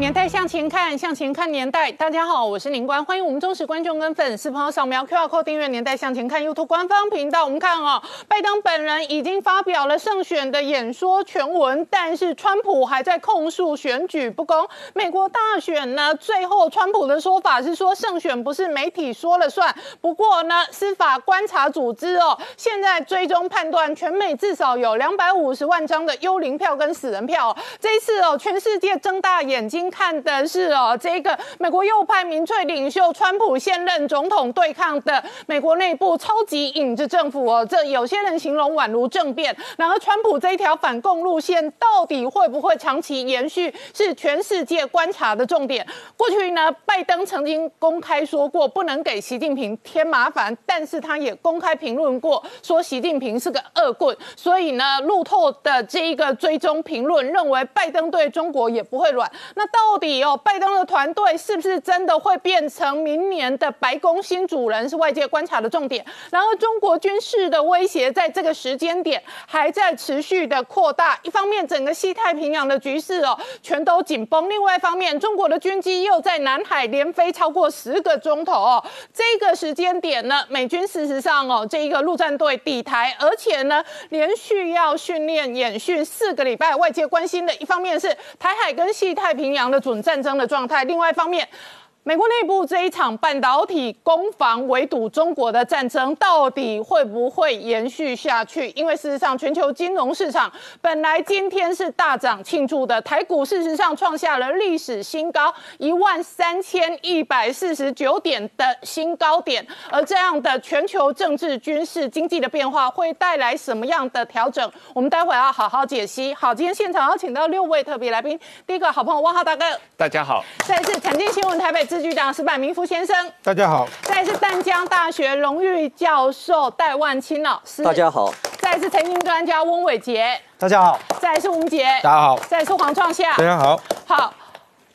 年代向前看，向前看年代。大家好，我是宁官，欢迎我们忠实观众跟粉丝朋友扫描 QR Code 订阅《年代向前看》YouTube 官方频道。我们看哦，拜登本人已经发表了胜选的演说全文，但是川普还在控诉选举不公。美国大选呢，最后川普的说法是说胜选不是媒体说了算。不过呢，司法观察组织哦，现在追踪判断，全美至少有两百五十万张的幽灵票跟死人票。这一次哦，全世界睁大眼睛。看的是哦，这个美国右派民粹领袖川普现任总统对抗的美国内部超级影子政府哦，这有些人形容宛如政变。然而，川普这一条反共路线到底会不会长期延续，是全世界观察的重点。过去呢，拜登曾经公开说过不能给习近平添麻烦，但是他也公开评论过说习近平是个恶棍。所以呢，路透的这一个追踪评论认为，拜登对中国也不会软。那到到底哦，拜登的团队是不是真的会变成明年的白宫新主人，是外界观察的重点。然而，中国军事的威胁在这个时间点还在持续的扩大。一方面，整个西太平洋的局势哦全都紧绷；另外一方面，中国的军机又在南海连飞超过十个钟头哦。这个时间点呢，美军事实上哦这一个陆战队抵台，而且呢连续要训练演训四个礼拜。外界关心的一方面是台海跟西太平洋。的准战争的状态，另外一方面。美国内部这一场半导体攻防围堵中国的战争，到底会不会延续下去？因为事实上，全球金融市场本来今天是大涨庆祝的，台股事实上创下了历史新高，一万三千一百四十九点的新高点。而这样的全球政治、军事、经济的变化，会带来什么样的调整？我们待会要好好解析。好，今天现场要请到六位特别来宾，第一个好朋友汪浩大哥，大家好；再次财经新闻台北。支局长石柏明夫先生，大家好；再是淡江大学荣誉教授戴万清老师，大家好；再是财经专家翁伟杰，大家好；再是吴杰，大家好；再是黄创夏，大家好。好。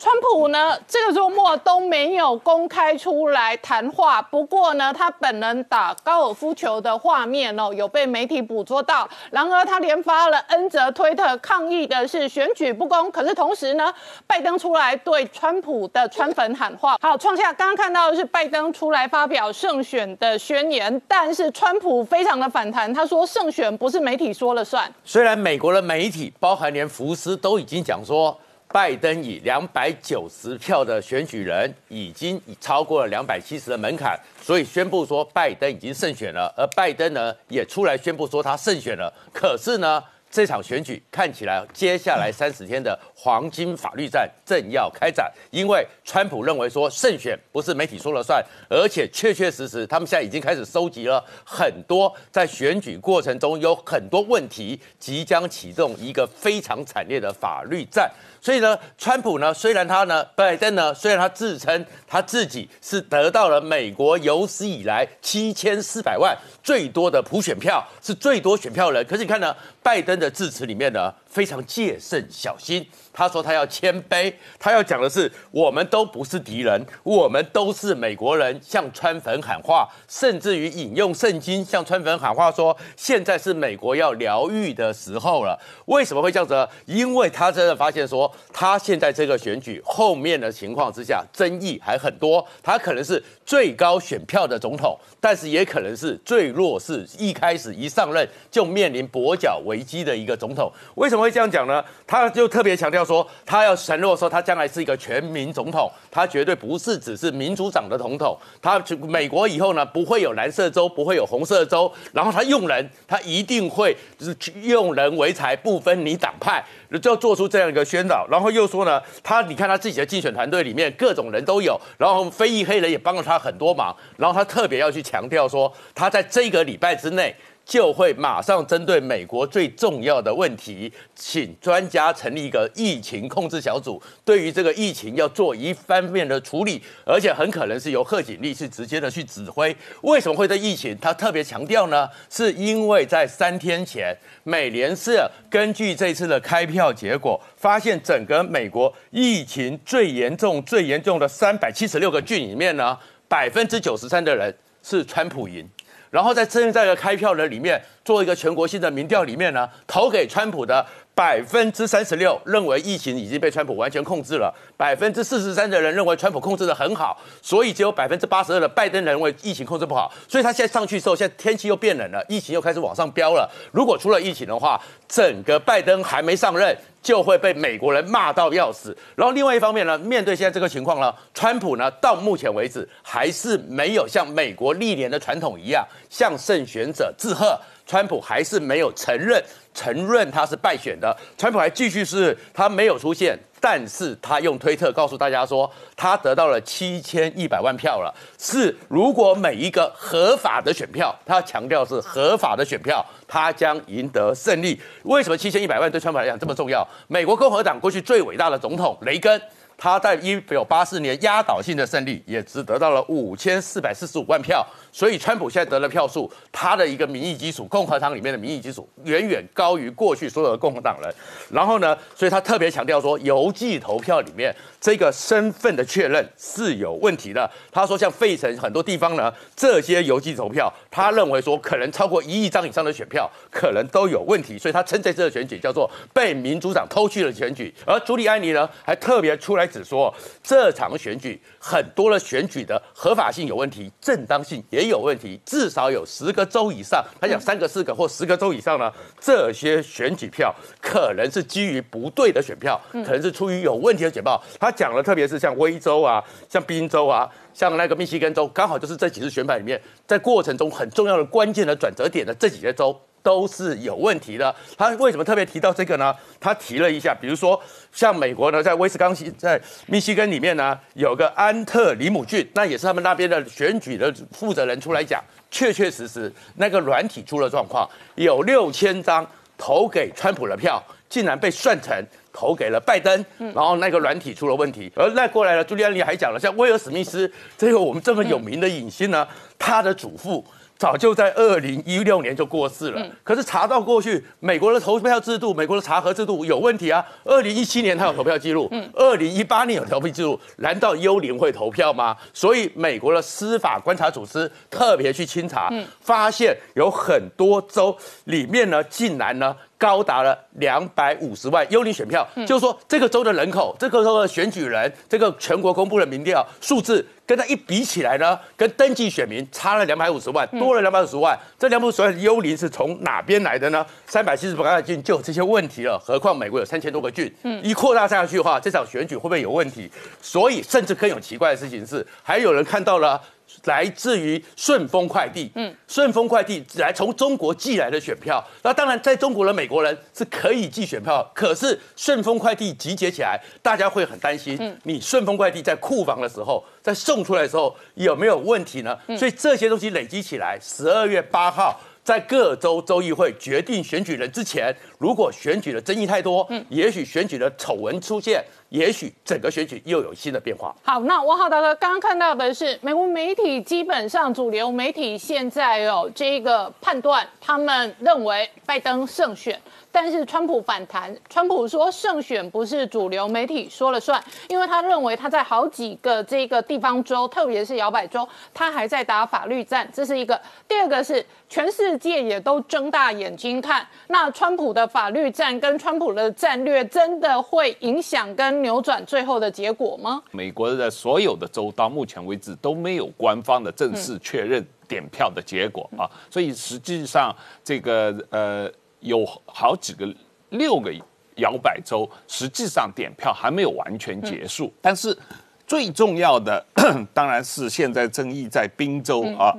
川普呢，这个周末都没有公开出来谈话。不过呢，他本人打高尔夫球的画面哦，有被媒体捕捉到。然而，他连发了 N 则推特抗议的是选举不公。可是同时呢，拜登出来对川普的川粉喊话。好，创下刚刚看到的是拜登出来发表胜选的宣言，但是川普非常的反弹，他说胜选不是媒体说了算。虽然美国的媒体，包含连福斯都已经讲说。拜登以两百九十票的选举人，已经超过了两百七十的门槛，所以宣布说拜登已经胜选了。而拜登呢，也出来宣布说他胜选了。可是呢？这场选举看起来，接下来三十天的黄金法律战正要开展。因为川普认为说胜选不是媒体说了算，而且确确实实，他们现在已经开始收集了很多在选举过程中有很多问题，即将启动一个非常惨烈的法律战。所以呢，川普呢，虽然他呢，拜登呢，虽然他自称他自己是得到了美国有史以来七千四百万最多的普选票，是最多选票人，可是你看呢，拜登的。致辞里面呢，非常戒慎小心。他说他要谦卑，他要讲的是我们都不是敌人，我们都是美国人，向川粉喊话，甚至于引用圣经向川粉喊话，说现在是美国要疗愈的时候了。为什么会这样子？因为他真的发现说，他现在这个选举后面的情况之下，争议还很多。他可能是最高选票的总统，但是也可能是最弱势，一开始一上任就面临跛脚危机的一个总统。为什么会这样讲呢？他就特别强调。说他要承诺说他将来是一个全民总统，他绝对不是只是民主党的总统。他美国以后呢不会有蓝色州，不会有红色州。然后他用人，他一定会是用人为才，不分你党派，就做出这样一个宣导。然后又说呢，他你看他自己的竞选团队里面各种人都有，然后非裔黑人也帮了他很多忙。然后他特别要去强调说，他在这个礼拜之内。就会马上针对美国最重要的问题，请专家成立一个疫情控制小组，对于这个疫情要做一方面的处理，而且很可能是由贺锦丽去直接的去指挥。为什么会对疫情他特别强调呢？是因为在三天前，美联社根据这次的开票结果，发现整个美国疫情最严重、最严重的三百七十六个郡里面呢，百分之九十三的人是川普赢。然后在正在的开票的里面，做一个全国性的民调里面呢，投给川普的百分之三十六认为疫情已经被川普完全控制了，百分之四十三的人认为川普控制的很好，所以只有百分之八十二的拜登认为疫情控制不好。所以他现在上去之后，现在天气又变冷了，疫情又开始往上飙了。如果出了疫情的话，整个拜登还没上任。就会被美国人骂到要死。然后另外一方面呢，面对现在这个情况呢，川普呢到目前为止还是没有像美国历年的传统一样向胜选者致贺。川普还是没有承认承认他是败选的。川普还继续是他没有出现，但是他用推特告诉大家说，他得到了七千一百万票了。是如果每一个合法的选票，他强调是合法的选票。他将赢得胜利。为什么七千一百万对川普来讲这么重要？美国共和党过去最伟大的总统雷根。他在一九八四年压倒性的胜利，也只得到了五千四百四十五万票，所以川普现在得了票数，他的一个民意基础，共和党里面的民意基础远远高于过去所有的共和党人。然后呢，所以他特别强调说，邮寄投票里面这个身份的确认是有问题的。他说，像费城很多地方呢，这些邮寄投票，他认为说可能超过一亿张以上的选票，可能都有问题，所以他称这次的选举叫做被民主党偷去的选举。而朱利安尼呢，还特别出来。只说这场选举很多的选举的合法性有问题，正当性也有问题，至少有十个州以上，他讲三个、四个或十个州以上呢，这些选举票可能是基于不对的选票，可能是出于有问题的选票。他讲了，特别是像威州啊、像宾州啊、像那个密西根州，刚好就是这几次选举里面，在过程中很重要的关键的转折点的这几些州。都是有问题的。他为什么特别提到这个呢？他提了一下，比如说像美国呢，在威斯康星、在密西根里面呢，有个安特里姆郡，那也是他们那边的选举的负责人出来讲，确确实实那个软体出了状况，有六千张投给川普的票，竟然被算成投给了拜登，然后那个软体出了问题。而那过来了，朱利安尼还讲了，像威尔史密斯这个我们这么有名的影星呢，他的祖父。早就在二零一六年就过世了，可是查到过去美国的投票制度，美国的查核制度有问题啊。二零一七年他有投票记录，二零一八年有投票记录，难道幽灵会投票吗？所以美国的司法观察组织特别去清查，发现有很多州里面呢，竟然呢。高达了两百五十万幽灵选票，就是说这个州的人口，这个州的选举人，这个全国公布的民调数字，跟他一比起来呢，跟登记选民差了两百五十万，多了两百五十万。这两百五十万幽灵是从哪边来的呢？三百七十八个郡就有这些问题了，何况美国有三千多个郡，一扩大下去的话，这场选举会不会有问题？所以，甚至更有奇怪的事情是，还有人看到了。来自于顺丰快递，嗯，顺丰快递来从中国寄来的选票，那当然在中国的美国人是可以寄选票，可是顺丰快递集结起来，大家会很担心，嗯，你顺丰快递在库房的时候，在送出来的时候有没有问题呢？所以这些东西累积起来，十二月八号。在各州州议会决定选举人之前，如果选举的争议太多，嗯，也许选举的丑闻出现，也许整个选举又有新的变化。好，那我好大哥刚刚看到的是，美国媒体基本上主流媒体现在有这个判断，他们认为拜登胜选。但是川普反弹，川普说胜选不是主流媒体说了算，因为他认为他在好几个这个地方州，特别是摇摆州，他还在打法律战，这是一个。第二个是全世界也都睁大眼睛看，那川普的法律战跟川普的战略真的会影响跟扭转最后的结果吗？美国的所有的州到目前为止都没有官方的正式确认点票的结果啊，所以实际上这个呃。有好几个六个摇摆州，实际上点票还没有完全结束。但是最重要的 当然是现在争议在宾州啊。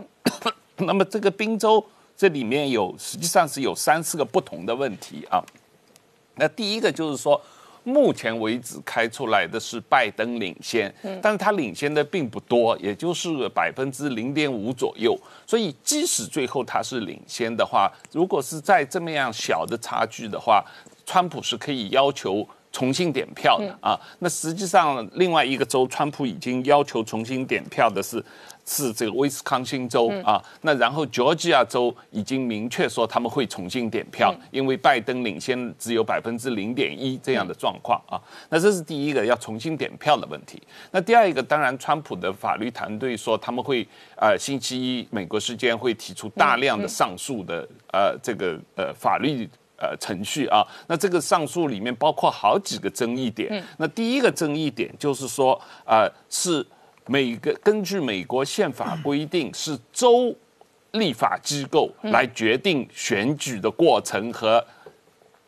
那么这个宾州这里面有实际上是有三四个不同的问题啊。那第一个就是说，目前为止开出来的是拜登领先，但是他领先的并不多，也就是百分之零点五左右。所以即使最后他是领先的话，如果是在这么样小的差距的话，川普是可以要求。重新点票的啊，那实际上另外一个州，川普已经要求重新点票的是是这个威斯康星州啊。那然后乔治亚州已经明确说他们会重新点票，因为拜登领先只有百分之零点一这样的状况啊。那这是第一个要重新点票的问题。那第二一个，当然川普的法律团队说他们会呃星期一美国时间会提出大量的上诉的呃这个呃法律。呃，程序啊，那这个上诉里面包括好几个争议点。那第一个争议点就是说，呃，是每个根据美国宪法规定，是州立法机构来决定选举的过程和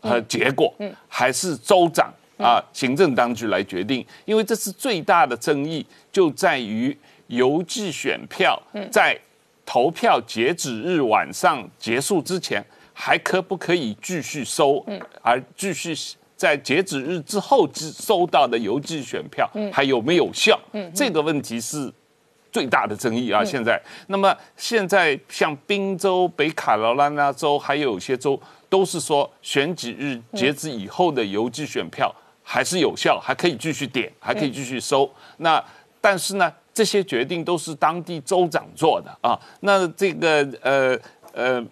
和结果，还是州长啊行政当局来决定？因为这是最大的争议，就在于邮寄选票在投票截止日晚上结束之前。还可不可以继续收？嗯，而继续在截止日之后收到的邮寄选票还有没有效？嗯，这个问题是最大的争议啊！现在，那么现在像宾州、北卡罗来纳州，还有一些州都是说选举日截止以后的邮寄选票还是有效，还可以继续点，还可以继续收。那但是呢，这些决定都是当地州长做的啊。那这个呃呃。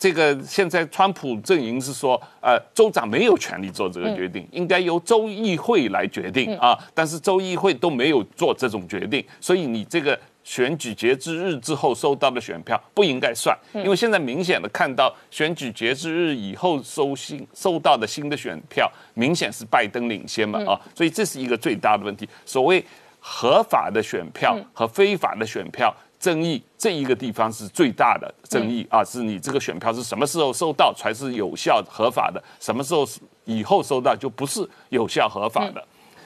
这个现在川普阵营是说，呃，州长没有权利做这个决定，应该由州议会来决定啊。但是州议会都没有做这种决定，所以你这个选举截止日之后收到的选票不应该算，因为现在明显的看到选举截止日以后收新收到的新的选票，明显是拜登领先嘛啊，所以这是一个最大的问题。所谓合法的选票和非法的选票。争议这一个地方是最大的争议啊，是你这个选票是什么时候收到才是有效合法的，什么时候以后收到就不是有效合法的。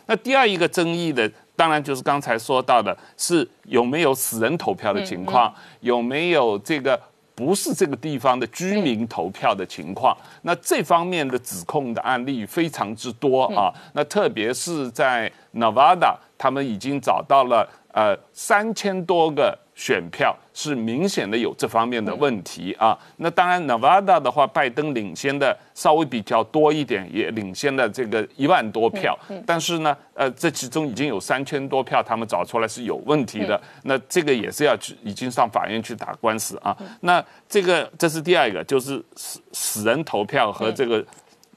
那第二一个争议的，当然就是刚才说到的，是有没有死人投票的情况，有没有这个不是这个地方的居民投票的情况。那这方面的指控的案例非常之多啊，那特别是在 Nevada，他们已经找到了呃三千多个。选票是明显的有这方面的问题啊。那当然，Nevada 的话，拜登领先的稍微比较多一点，也领先了这个一万多票。但是呢，呃，这其中已经有三千多票，他们找出来是有问题的。那这个也是要去，已经上法院去打官司啊。那这个这是第二个，就是死死人投票和这个。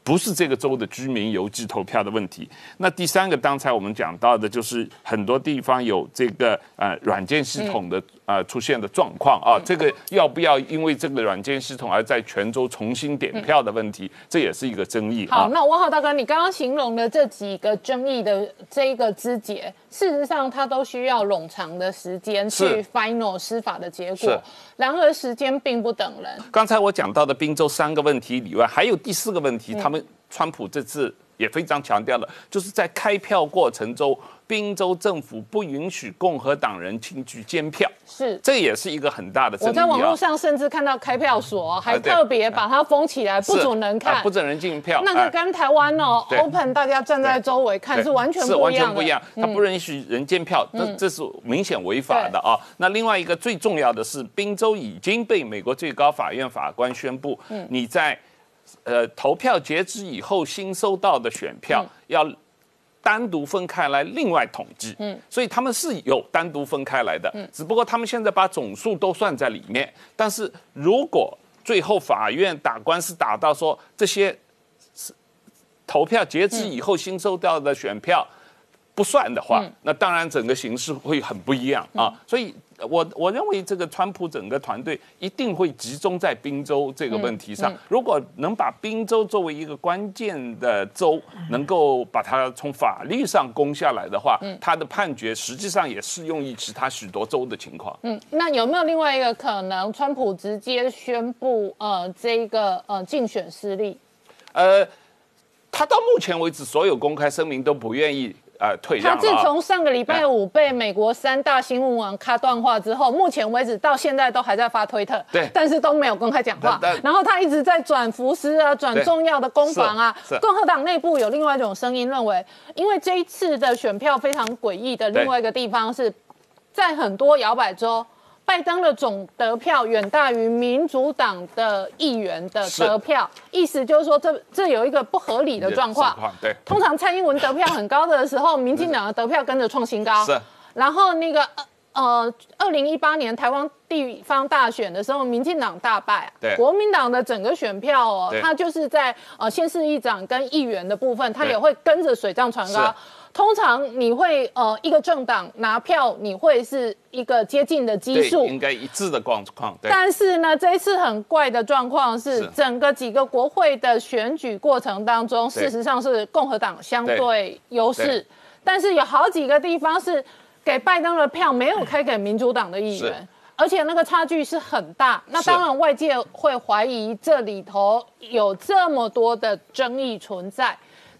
不是这个州的居民邮寄投票的问题。那第三个，刚才我们讲到的，就是很多地方有这个呃软件系统的呃出现的状况啊。这个要不要因为这个软件系统而在泉州重新点票的问题，这也是一个争议。好，那汪浩大哥，你刚刚形容的这几个争议的这一个枝节，事实上它都需要冗长的时间去 final 司法的结果。然而时间并不等人。刚才我讲到的滨州三个问题以外，还有第四个问题，他们。川普这次也非常强调了，就是在开票过程中，宾州政府不允许共和党人进去监票，是，这也是一个很大的。我在网络上甚至看到开票所还特别把它封起来，不准人看，不准人进票。那个跟台湾哦，open 大家站在周围看是完全是完全不一样。它不允许人监票，这这是明显违法的啊。那另外一个最重要的是，宾州已经被美国最高法院法官宣布，你在。呃，投票截止以后新收到的选票要单独分开来另外统计，嗯，所以他们是有单独分开来的，嗯，只不过他们现在把总数都算在里面。但是如果最后法院打官司打到说这些是投票截止以后新收到的选票不算的话，那当然整个形势会很不一样啊，所以。我我认为这个川普整个团队一定会集中在宾州这个问题上。如果能把宾州作为一个关键的州，能够把它从法律上攻下来的话，他的判决实际上也适用于其他许多州的情况。嗯，那有没有另外一个可能，川普直接宣布呃这个呃竞选失利？呃，他到目前为止所有公开声明都不愿意。呃退他。自从上个礼拜五被美国三大新闻网卡断话之后，目前为止到现在都还在发推特，对但是都没有公开讲话。然后他一直在转福斯啊，转重要的攻防啊。共和党内部有另外一种声音认为，因为这一次的选票非常诡异的另外一个地方是，在很多摇摆州。拜登的总得票远大于民主党的议员的得票，意思就是说这这有一个不合理的状况。对，通常蔡英文得票很高的时候，民进党的得票跟着创新高。是。然后那个呃，二零一八年台湾地方大选的时候，民进党大败、啊，对国民党的整个选票哦对，它就是在呃县市议长跟议员的部分，它也会跟着水涨船高是。通常你会呃一个政党拿票，你会是一个接近的基对，数，应该一致的状况。对，但是呢，这一次很怪的状况是，是。整个几个国会的选举过程当中，事实上是共和党相对优势，但是有好几个地方是给拜登的票没有开给民主党的议是。员。而且那个差距是很大，那是。当然外界会怀疑这里头有这么多的争议存在。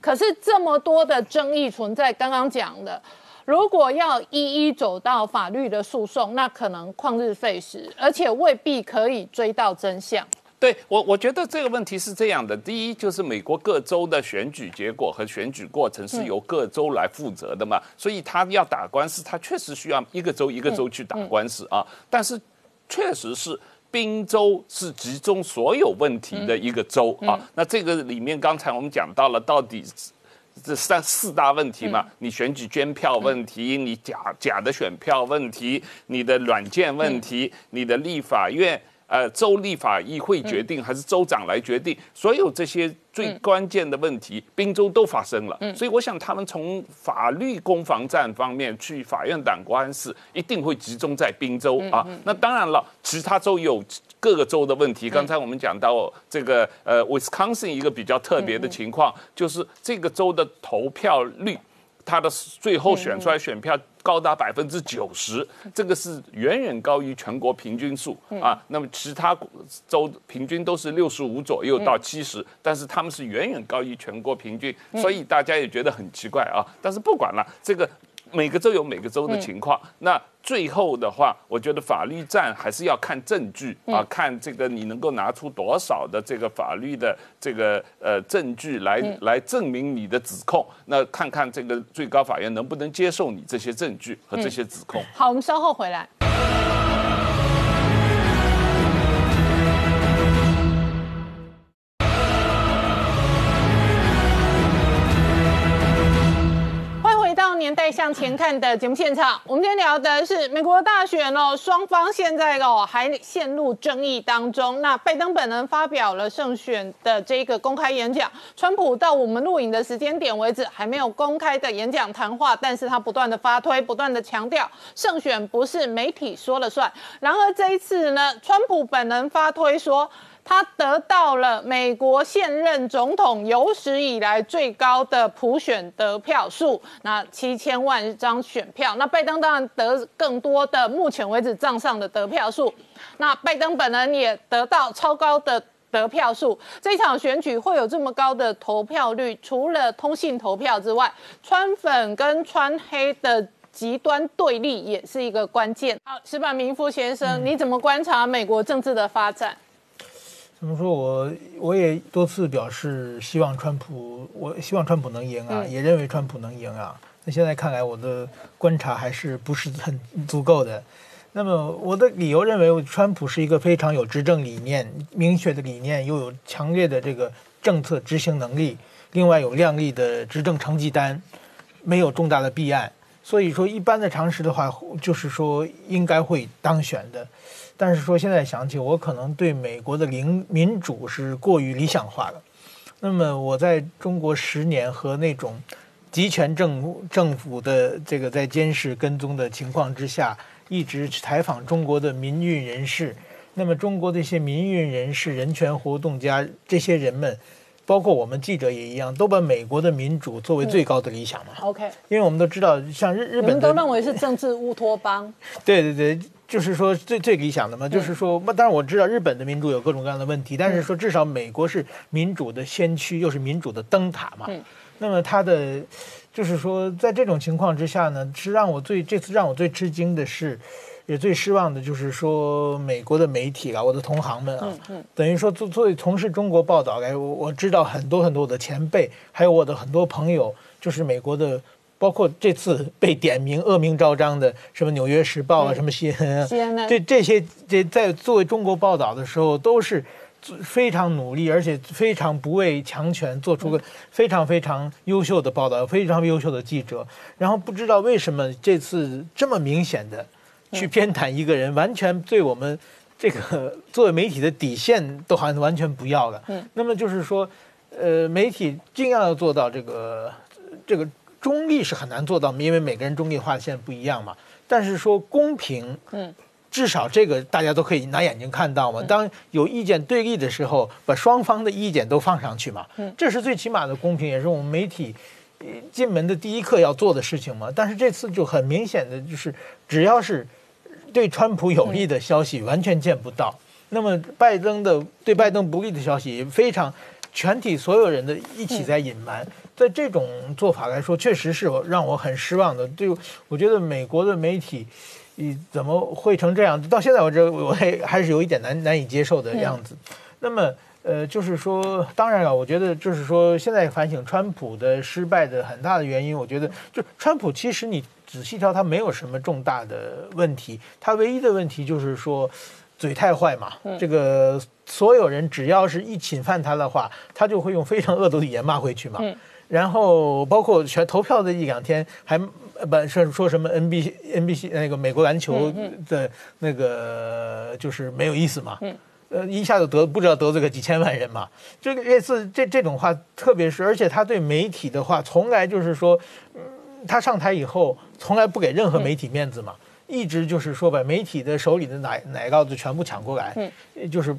可是这么多的争议存在，刚刚讲的，如果要一一走到法律的诉讼，那可能旷日费时，而且未必可以追到真相。对我，我觉得这个问题是这样的：第一，就是美国各州的选举结果和选举过程是由各州来负责的嘛，所以他要打官司，他确实需要一个州一个州去打官司啊。但是，确实是。宾州是集中所有问题的一个州啊，那这个里面刚才我们讲到了，到底这三四大问题嘛，你选举捐票问题，你假假的选票问题，你的软件问题，你的立法院。呃，州立法议会决定还是州长来决定，所有这些最关键的问题，宾州都发生了。所以我想，他们从法律攻防战方面去法院打官司，一定会集中在宾州啊。那当然了，其他州有各个州的问题。刚才我们讲到这个呃，Wisconsin 一个比较特别的情况，就是这个州的投票率。它的最后选出来选票高达百分之九十，这个是远远高于全国平均数啊。那么其他州平均都是六十五左右到七十，但是他们是远远高于全国平均，所以大家也觉得很奇怪啊。但是不管了，这个每个州有每个州的情况，那。最后的话，我觉得法律战还是要看证据啊，看这个你能够拿出多少的这个法律的这个呃证据来来证明你的指控。那看看这个最高法院能不能接受你这些证据和这些指控。好，我们稍后回来。年代向前看的节目现场，我们今天聊的是美国大选哦，双方现在哦还陷入争议当中。那拜登本人发表了胜选的这个公开演讲，川普到我们录影的时间点为止还没有公开的演讲谈话，但是他不断的发推，不断的强调胜选不是媒体说了算。然而这一次呢，川普本人发推说。他得到了美国现任总统有史以来最高的普选得票数，那七千万张选票。那拜登当然得更多的，目前为止账上的得票数。那拜登本人也得到超高的得票数。这场选举会有这么高的投票率，除了通信投票之外，川粉跟川黑的极端对立也是一个关键。好，石板明夫先生，你怎么观察美国政治的发展？怎么说？我我也多次表示希望川普，我希望川普能赢啊，嗯也认为川普能赢啊。那现在看来，我的观察还是不是很足够的。那么我的理由认为，川普是一个非常有执政理念、明确的理念，又有强烈的这个政策执行能力，另外有亮丽的执政成绩单，没有重大的弊案。所以说，一般的常识的话，就是说应该会当选的。但是说现在想起，我可能对美国的民民主是过于理想化了。那么我在中国十年和那种集权政政府的这个在监视跟踪的情况之下，一直采访中国的民运人士。那么中国的一些民运人士、人权活动家这些人们，包括我们记者也一样，都把美国的民主作为最高的理想嘛。OK，因为我们都知道，像日日本都认为是政治乌托邦。对对对，就是说最最理想的嘛，就是说，当然我知道日本的民主有各种各样的问题，但是说至少美国是民主的先驱，又是民主的灯塔嘛。那么它的就是说，在这种情况之下呢，是让我最这次让我最吃惊的是，也最失望的，就是说美国的媒体啊，我的同行们啊，等于说作作为从事中国报道，哎，我我知道很多很多的前辈，还有我的很多朋友，就是美国的。包括这次 被点名恶名昭彰的什么《纽约时报》啊，什么 CNN，这这些这在作为中国报道的时候，都是非常努力，而且非常不畏强权，做出个非常非常优秀的报道，非常优秀的记者。然后不知道为什么这次这么明显的去偏袒一个人，完全对我们这个 作为媒体的底线都好像完全不要了。嗯，那么就是说，呃，媒体尽量要做到这个这个。中立是很难做到，因为每个人中立划线不一样嘛。但是说公平，嗯，至少这个大家都可以拿眼睛看到嘛。当有意见对立的时候，把双方的意见都放上去嘛。嗯，这是最起码的公平，也是我们媒体进门的第一课要做的事情嘛。但是这次就很明显的就是，只要是对川普有利的消息，完全见不到；那么拜登的对拜登不利的消息，非常全体所有人的一起在隐瞒。在这种做法来说，确实是让我很失望的。就我觉得美国的媒体，你怎么会成这样？到现在我这，我还还是有一点难难以接受的样子。那么，呃，就是说，当然了，我觉得就是说，现在反省川普的失败的很大的原因，我觉得就川普其实你仔细挑，他没有什么重大的问题，他唯一的问题就是说嘴太坏嘛。这个所有人只要是一侵犯他的话，他就会用非常恶毒的语言骂回去嘛。然后包括全投票的一两天，还不是说什么 N B N B C 那个美国篮球的那个就是没有意思嘛？呃，一下子得不知道得罪个几千万人嘛？这个类似这这种话，特别是而且他对媒体的话，从来就是说，他上台以后从来不给任何媒体面子嘛，一直就是说把媒体的手里的奶奶酪子全部抢过来，就是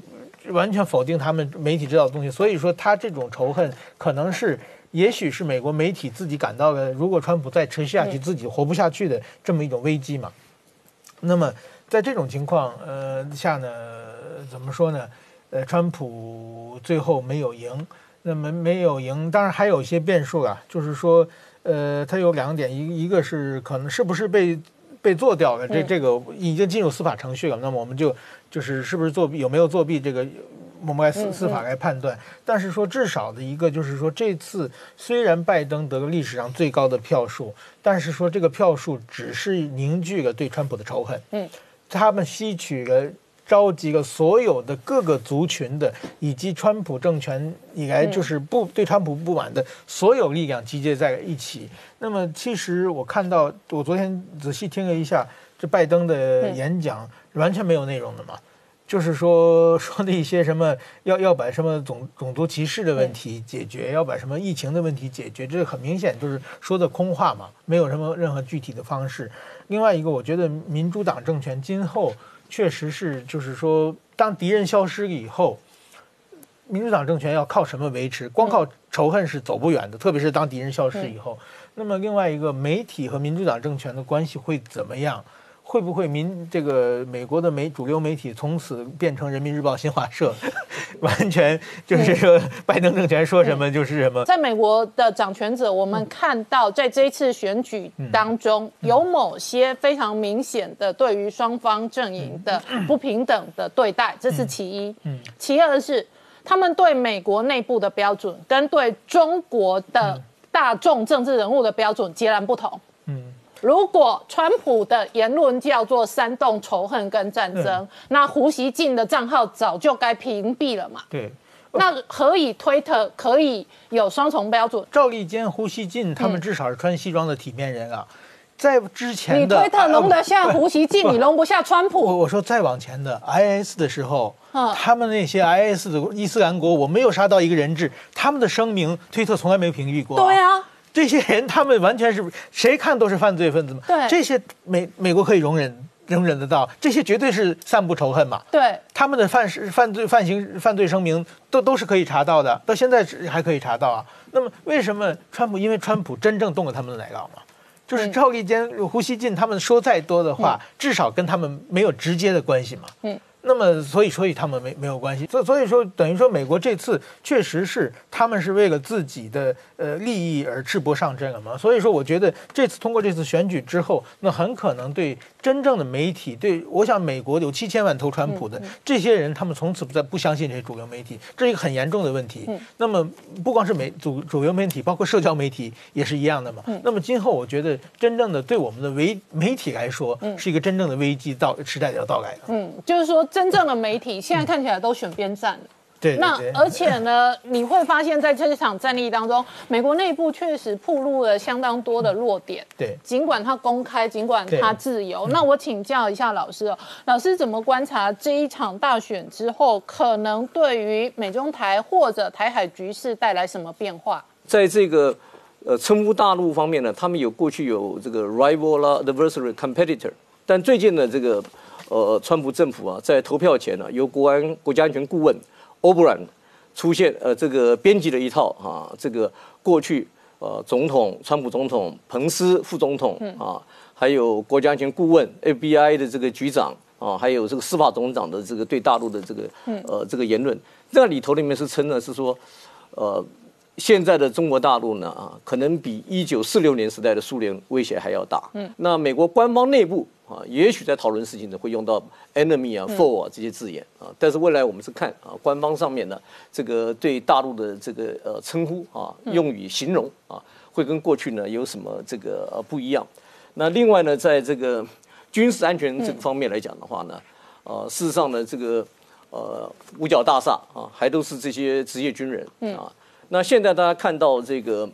完全否定他们媒体知道的东西。所以说他这种仇恨可能是。也许是美国媒体自己感到了，如果川普再持续下去，自己活不下去的这么一种危机嘛。那么在这种情况呃下呢，怎么说呢？呃，川普最后没有赢，那么没有赢，当然还有一些变数啊，就是说，呃，他有两点，一一个是可能是不是被被做掉了，这这个已经进入司法程序了，那么我们就就是是不是作弊，有没有作弊这个。我们来司司法来判断，但是说至少的一个就是说，这次虽然拜登得了历史上最高的票数，但是说这个票数只是凝聚了对川普的仇恨。嗯，他们吸取了、召集了所有的各个族群的，以及川普政权以来就是不对川普不满的所有力量集结在一起。那么，其实我看到，我昨天仔细听了一下这拜登的演讲，完全没有内容的嘛。就是说说那些什么要要把什么种种族歧视的问题解决，要把什么疫情的问题解决，这很明显就是说的空话嘛，没有什么任何具体的方式。另外一个，我觉得民主党政权今后确实是就是说，当敌人消失以后，民主党政权要靠什么维持？光靠仇恨是走不远的，特别是当敌人消失以后。那么另外一个，媒体和民主党政权的关系会怎么样？会不会民这个美国的媒主流媒体从此变成人民日报、新华社，完全就是说拜登政权说什么就是什么？在美国的掌权者，我们看到在这一次选举当中，有某些非常明显的对于双方阵营的不平等的对待，这是其一。嗯，其二是他们对美国内部的标准跟对中国的大众政治人物的标准截然不同。嗯。如果川普的言论叫做煽动仇恨跟战争，那胡锡进的账号早就该屏蔽了嘛？对，那何以推特可以有双重标准？赵立坚、胡锡进他们至少是穿西装的体面人啊，在之前的你推特容得下胡锡进，你容不下川普。我我说再往前的 IS 的时候，他们那些 IS 的伊斯兰国，我没有杀到一个人质，他们的声明推特从来没有屏蔽过。对啊。这些人，他们完全是谁看都是犯罪分子嘛？对，这些美美国可以容忍容忍得到，这些绝对是散布仇恨嘛？对，他们的犯事、犯罪、犯行、犯罪声明都都是可以查到的，到现在还可以查到啊。那么为什么川普？因为川普真正动了他们的奶酪嘛？就是赵立坚、胡锡进他们说再多的话，至少跟他们没有直接的关系嘛？嗯。那么所以所以他们没没有关系，所所以说等于说美国这次确实是他们是为了自己的呃利益而赤膊上阵了嘛。所以说我觉得这次通过这次选举之后，那很可能对真正的媒体，对我想美国有七千万投川普的这些人，他们从此不再不相信这些主流媒体，这是一个很严重的问题。那么不光是媒主主流媒体，包括社交媒体也是一样的嘛。那么今后我觉得真正的对我们的媒媒体来说，是一个真正的危机到时代要到来的。嗯，就是说真正的媒体现在看起来都选边站了。对，对那而且呢，你会发现在这场战役当中，美国内部确实暴露了相当多的弱点。对尽管它公开，尽管它自由，那我请教一下老师哦，老师怎么观察这一场大选之后，可能对于美中台或者台海局势带来什么变化？在这个呃称呼大陆方面呢，他们有过去有这个 rival 啦、adversary、competitor，但最近的这个呃川普政府啊，在投票前呢、由国安国家安全顾问 O'Brien 出现呃这个编辑了一套啊，这个过去呃总统川普总统、彭斯副总统啊，还有国家安全顾问 FBI 的这个局长啊，还有这个司法总长的这个对大陆的这个呃这个言论，那里头里面是称呢是说呃。现在的中国大陆呢，啊，可能比一九四六年时代的苏联威胁还要大。嗯，那美国官方内部啊，也许在讨论事情呢，会用到 enemy 啊、foe 啊这些字眼啊。但是未来我们是看啊，官方上面呢，这个对大陆的这个呃称呼啊，用语形容啊，会跟过去呢有什么这个呃不一样。那另外呢，在这个军事安全这个方面来讲的话呢，呃，事实上呢，这个呃五角大厦啊，还都是这些职业军人啊。那现在大家看到这个，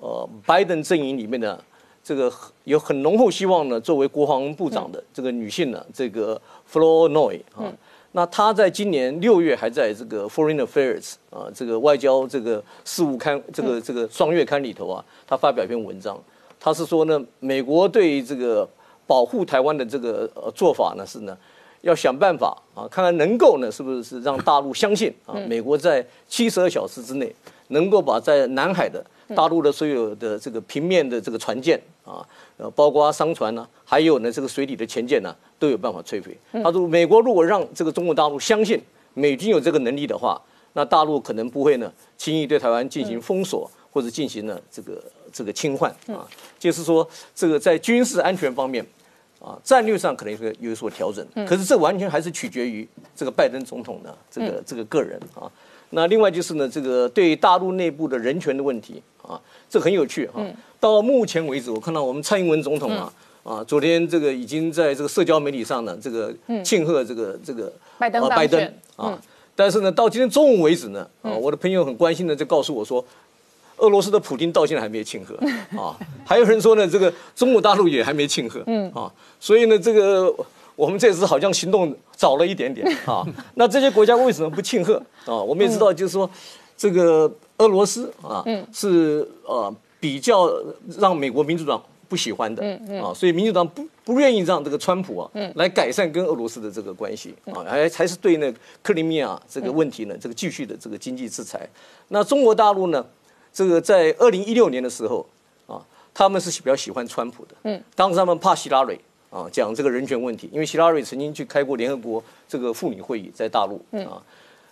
呃，拜登阵营里面呢，这个有很浓厚希望呢，作为国防部长的这个女性呢，这个 Flournoy 啊，那她在今年六月还在这个 Foreign Affairs 啊，这个外交这个事务刊这个这个双月刊里头啊，她发表一篇文章，她是说呢，美国对这个保护台湾的这个呃做法呢是呢。要想办法啊，看看能够呢，是不是是让大陆相信啊，美国在七十二小时之内能够把在南海的大陆的所有的这个平面的这个船舰啊，呃，包括商船呢，还有呢这个水底的潜舰呢，都有办法摧毁。他说，美国如果让这个中国大陆相信美军有这个能力的话，那大陆可能不会呢轻易对台湾进行封锁或者进行呢这个这个侵犯啊，就是说这个在军事安全方面。啊，战略上可能会有所调整，可是这完全还是取决于这个拜登总统的这个这个个人啊。那另外就是呢，这个对大陆内部的人权的问题啊，这很有趣啊。到目前为止，我看到我们蔡英文总统啊啊，昨天这个已经在这个社交媒体上呢，这个庆贺这个这个拜登拜登啊，但是呢，到今天中午为止呢，啊，我的朋友很关心的就告诉我说。俄罗斯的普京到现在还没有庆贺 啊，还有人说呢，这个中国大陆也还没庆贺，嗯。啊，所以呢，这个我们这次好像行动早了一点点 啊。那这些国家为什么不庆贺啊？我们也知道，就是说这个俄罗斯啊，是呃比较让美国民主党不喜欢的啊，所以民主党不不愿意让这个川普啊来改善跟俄罗斯的这个关系啊，还还是对那克里米亚这个问题呢，这个继续的这个经济制裁。那中国大陆呢？这个在二零一六年的时候啊，他们是比较喜欢川普的。嗯，当时他们怕希拉蕊啊，讲这个人权问题，因为希拉瑞曾经去开过联合国这个妇女会议，在大陆啊。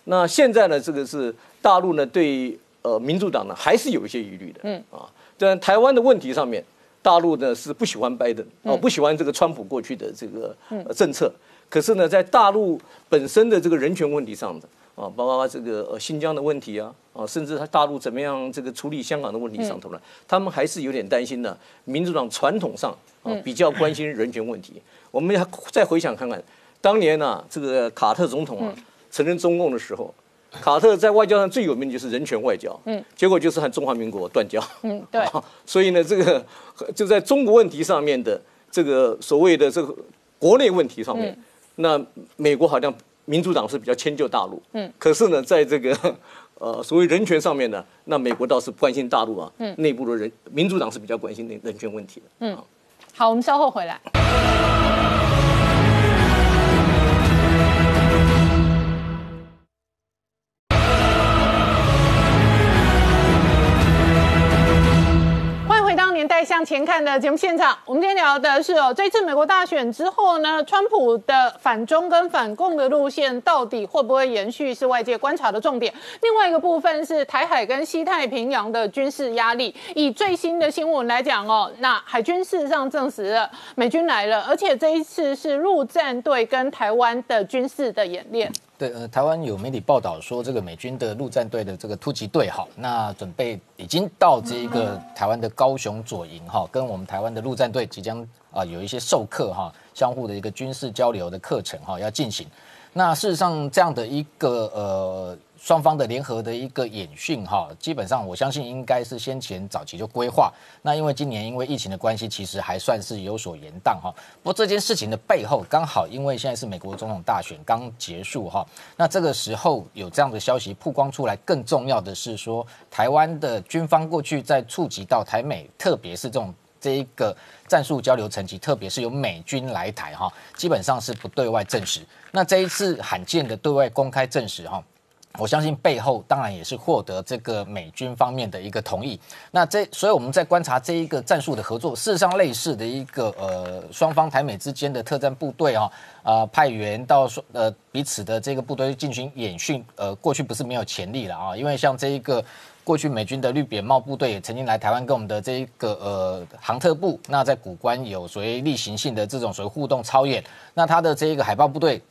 那现在呢，这个是大陆呢对呃民主党呢还是有一些疑虑的。嗯啊，在台湾的问题上面，大陆呢是不喜欢拜登啊，不喜欢这个川普过去的这个政策。可是呢，在大陆本身的这个人权问题上的。啊，包括这个呃新疆的问题啊，啊，甚至他大陆怎么样这个处理香港的问题上头呢？他们还是有点担心的。民主党传统上啊比较关心人权问题。我们要再回想看看，当年呢这个卡特总统啊承认中共的时候，卡特在外交上最有名的就是人权外交。嗯，结果就是和中华民国断交。嗯，对。所以呢，这个就在中国问题上面的这个所谓的这个国内问题上面，那美国好像。民主党是比较迁就大陆，嗯，可是呢，在这个 呃所谓人权上面呢，那美国倒是关心大陆啊，嗯，内部的人，民主党是比较关心那人权问题的，嗯，好，我们稍后回来。向前看的节目现场，我们今天聊的是哦，这次美国大选之后呢，川普的反中跟反共的路线到底会不会延续，是外界观察的重点。另外一个部分是台海跟西太平洋的军事压力。以最新的新闻来讲哦，那海军事实上证实了美军来了，而且这一次是陆战队跟台湾的军事的演练。对，呃，台湾有媒体报道说，这个美军的陆战队的这个突击队，哈，那准备已经到这一个台湾的高雄左营，哈，跟我们台湾的陆战队即将啊有一些授课，哈，相互的一个军事交流的课程，哈，要进行。那事实上，这样的一个呃。双方的联合的一个演训，哈，基本上我相信应该是先前早期就规划。那因为今年因为疫情的关系，其实还算是有所延宕，哈。不过这件事情的背后，刚好因为现在是美国总统大选刚结束，哈。那这个时候有这样的消息曝光出来，更重要的是说，台湾的军方过去在触及到台美，特别是这种这一个战术交流层级，特别是有美军来台，哈，基本上是不对外证实。那这一次罕见的对外公开证实，哈。我相信背后当然也是获得这个美军方面的一个同意。那这，所以我们在观察这一个战术的合作，事实上类似的一个呃双方台美之间的特战部队啊，啊派员到呃彼此的这个部队进行演训，呃过去不是没有潜力了啊，因为像这一个过去美军的绿扁帽部队也曾经来台湾跟我们的这一个呃航特部，那在古关有所谓例行性的这种所谓互动操演，那他的这一个海豹部队。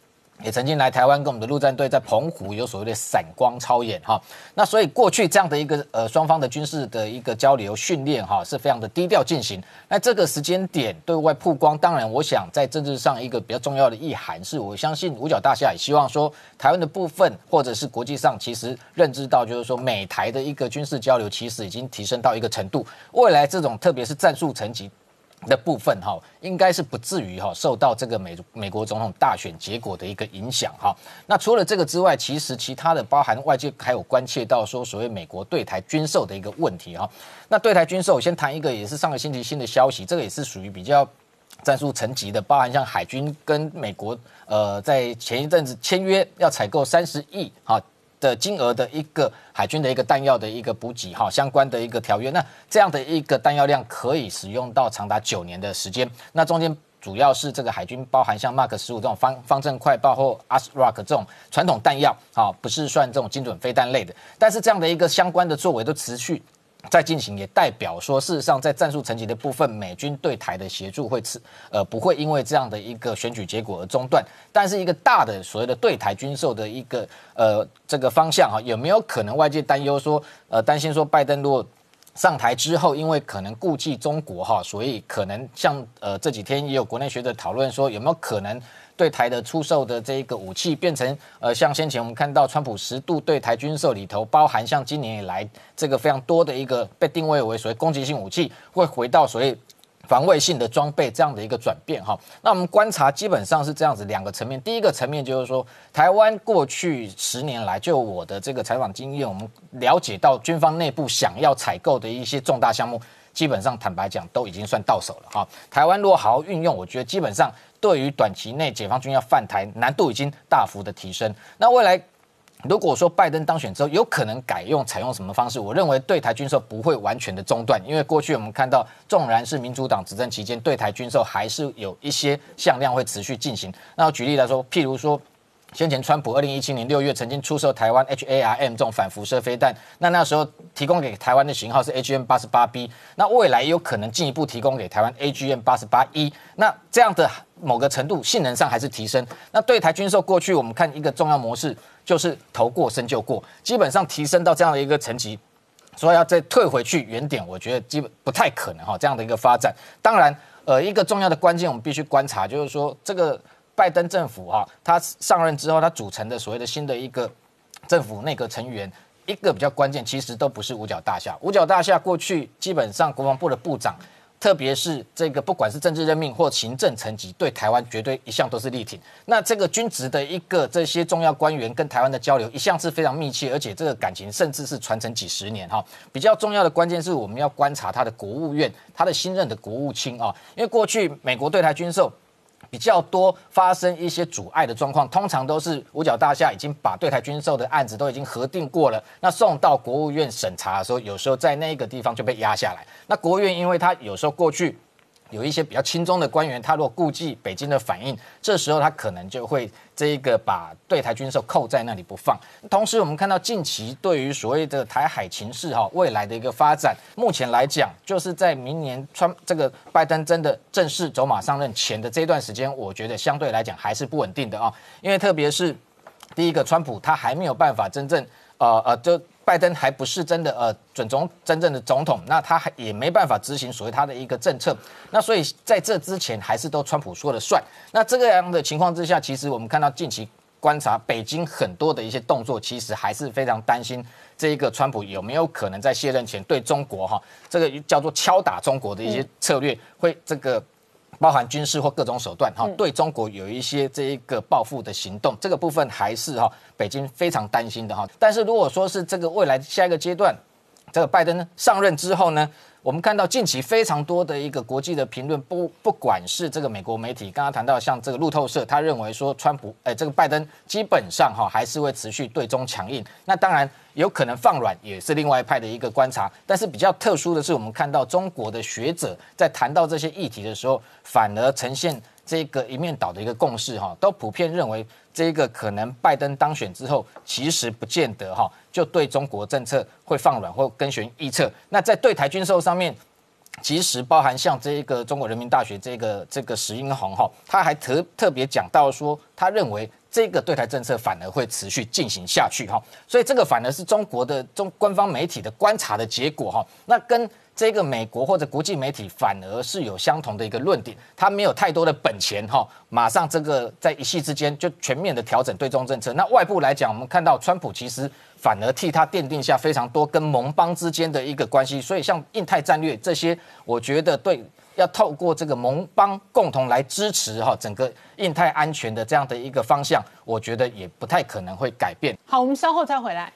也曾经来台湾跟我们的陆战队在澎湖有所谓的闪光超演哈，那所以过去这样的一个呃双方的军事的一个交流训练哈是非常的低调进行。那这个时间点对外曝光，当然我想在政治上一个比较重要的意涵是，我相信五角大厦也希望说台湾的部分或者是国际上其实认知到就是说美台的一个军事交流其实已经提升到一个程度，未来这种特别是战术层级。的部分哈，应该是不至于哈受到这个美美国总统大选结果的一个影响哈。那除了这个之外，其实其他的包含外界还有关切到说所谓美国对台军售的一个问题哈。那对台军售，我先谈一个也是上个星期新的消息，这个也是属于比较战术层级的，包含像海军跟美国呃在前一阵子签约要采购三十亿哈。的金额的一个海军的一个弹药的一个补给哈，相关的一个条约，那这样的一个弹药量可以使用到长达九年的时间。那中间主要是这个海军包含像 Mark 十五这种方方阵快爆或 ASRock 这种传统弹药，啊，不是算这种精准飞弹类的。但是这样的一个相关的作为都持续。在进行也代表说，事实上在战术层级的部分，美军对台的协助会持呃不会因为这样的一个选举结果而中断。但是一个大的所谓的对台军售的一个呃这个方向啊，有没有可能外界担忧说呃担心说拜登如果上台之后，因为可能顾忌中国哈，所以可能像呃这几天也有国内学者讨论说有没有可能。对台的出售的这一个武器，变成呃，像先前我们看到川普十度对台军售里头，包含像今年以来这个非常多的一个被定位为所谓攻击性武器，会回到所谓防卫性的装备这样的一个转变哈。那我们观察基本上是这样子两个层面，第一个层面就是说，台湾过去十年来，就我的这个采访经验，我们了解到军方内部想要采购的一些重大项目，基本上坦白讲都已经算到手了哈。台湾如果好好运用，我觉得基本上。对于短期内解放军要犯台难度已经大幅的提升。那未来如果说拜登当选之后有可能改用采用什么方式，我认为对台军售不会完全的中断，因为过去我们看到，纵然是民主党执政期间，对台军售还是有一些向量会持续进行。那举例来说，譬如说。先前，川普二零一七年六月曾经出售台湾 HARM 这种反辐射飞弹，那那时候提供给台湾的型号是 AGM 八十八 B，那未来有可能进一步提供给台湾 AGM 八十八 E，那这样的某个程度性能上还是提升。那对台军售过去我们看一个重要模式就是投过深就过，基本上提升到这样的一个层级，说要再退回去原点，我觉得基本不太可能哈。这样的一个发展，当然，呃，一个重要的关键我们必须观察，就是说这个。拜登政府哈，他上任之后，他组成的所谓的新的一个政府内阁成员，一个比较关键，其实都不是五角大厦。五角大厦过去基本上国防部的部长，特别是这个不管是政治任命或行政层级，对台湾绝对一向都是力挺。那这个军职的一个这些重要官员跟台湾的交流，一向是非常密切，而且这个感情甚至是传承几十年哈。比较重要的关键是我们要观察他的国务院，他的新任的国务卿啊，因为过去美国对台军售。比较多发生一些阻碍的状况，通常都是五角大厦已经把对台军售的案子都已经核定过了，那送到国务院审查的时候，有时候在那个地方就被压下来。那国务院因为他有时候过去。有一些比较轻松的官员，他如果顾忌北京的反应，这时候他可能就会这一个把对台军售扣在那里不放。同时，我们看到近期对于所谓的台海情势哈未来的一个发展，目前来讲，就是在明年川这个拜登真的正式走马上任前的这段时间，我觉得相对来讲还是不稳定的啊，因为特别是第一个，川普他还没有办法真正呃呃就。拜登还不是真的呃准总真正的总统，那他还也没办法执行所谓他的一个政策，那所以在这之前还是都川普说了算。那这个样的情况之下，其实我们看到近期观察北京很多的一些动作，其实还是非常担心这一个川普有没有可能在卸任前对中国哈这个叫做敲打中国的一些策略会这个。包含军事或各种手段，哈，对中国有一些这一个报复的行动，这个部分还是哈北京非常担心的哈。但是如果说是这个未来下一个阶段，这个拜登上任之后呢？我们看到近期非常多的一个国际的评论，不不管是这个美国媒体，刚刚谈到像这个路透社，他认为说川普，哎，这个拜登基本上哈还是会持续对中强硬。那当然有可能放软，也是另外一派的一个观察。但是比较特殊的是，我们看到中国的学者在谈到这些议题的时候，反而呈现这个一面倒的一个共识哈，都普遍认为这个可能拜登当选之后，其实不见得哈。就对中国政策会放软或跟循预测。那在对台军售上面，其实包含像这一个中国人民大学这个这个石英红哈，他还特特别讲到说，他认为这个对台政策反而会持续进行下去哈。所以这个反而是中国的中官方媒体的观察的结果哈。那跟这个美国或者国际媒体反而是有相同的一个论点，他没有太多的本钱哈，马上这个在一夕之间就全面的调整对中政策。那外部来讲，我们看到川普其实。反而替他奠定下非常多跟盟邦之间的一个关系，所以像印太战略这些，我觉得对要透过这个盟邦共同来支持哈整个印太安全的这样的一个方向，我觉得也不太可能会改变。好，我们稍后再回来。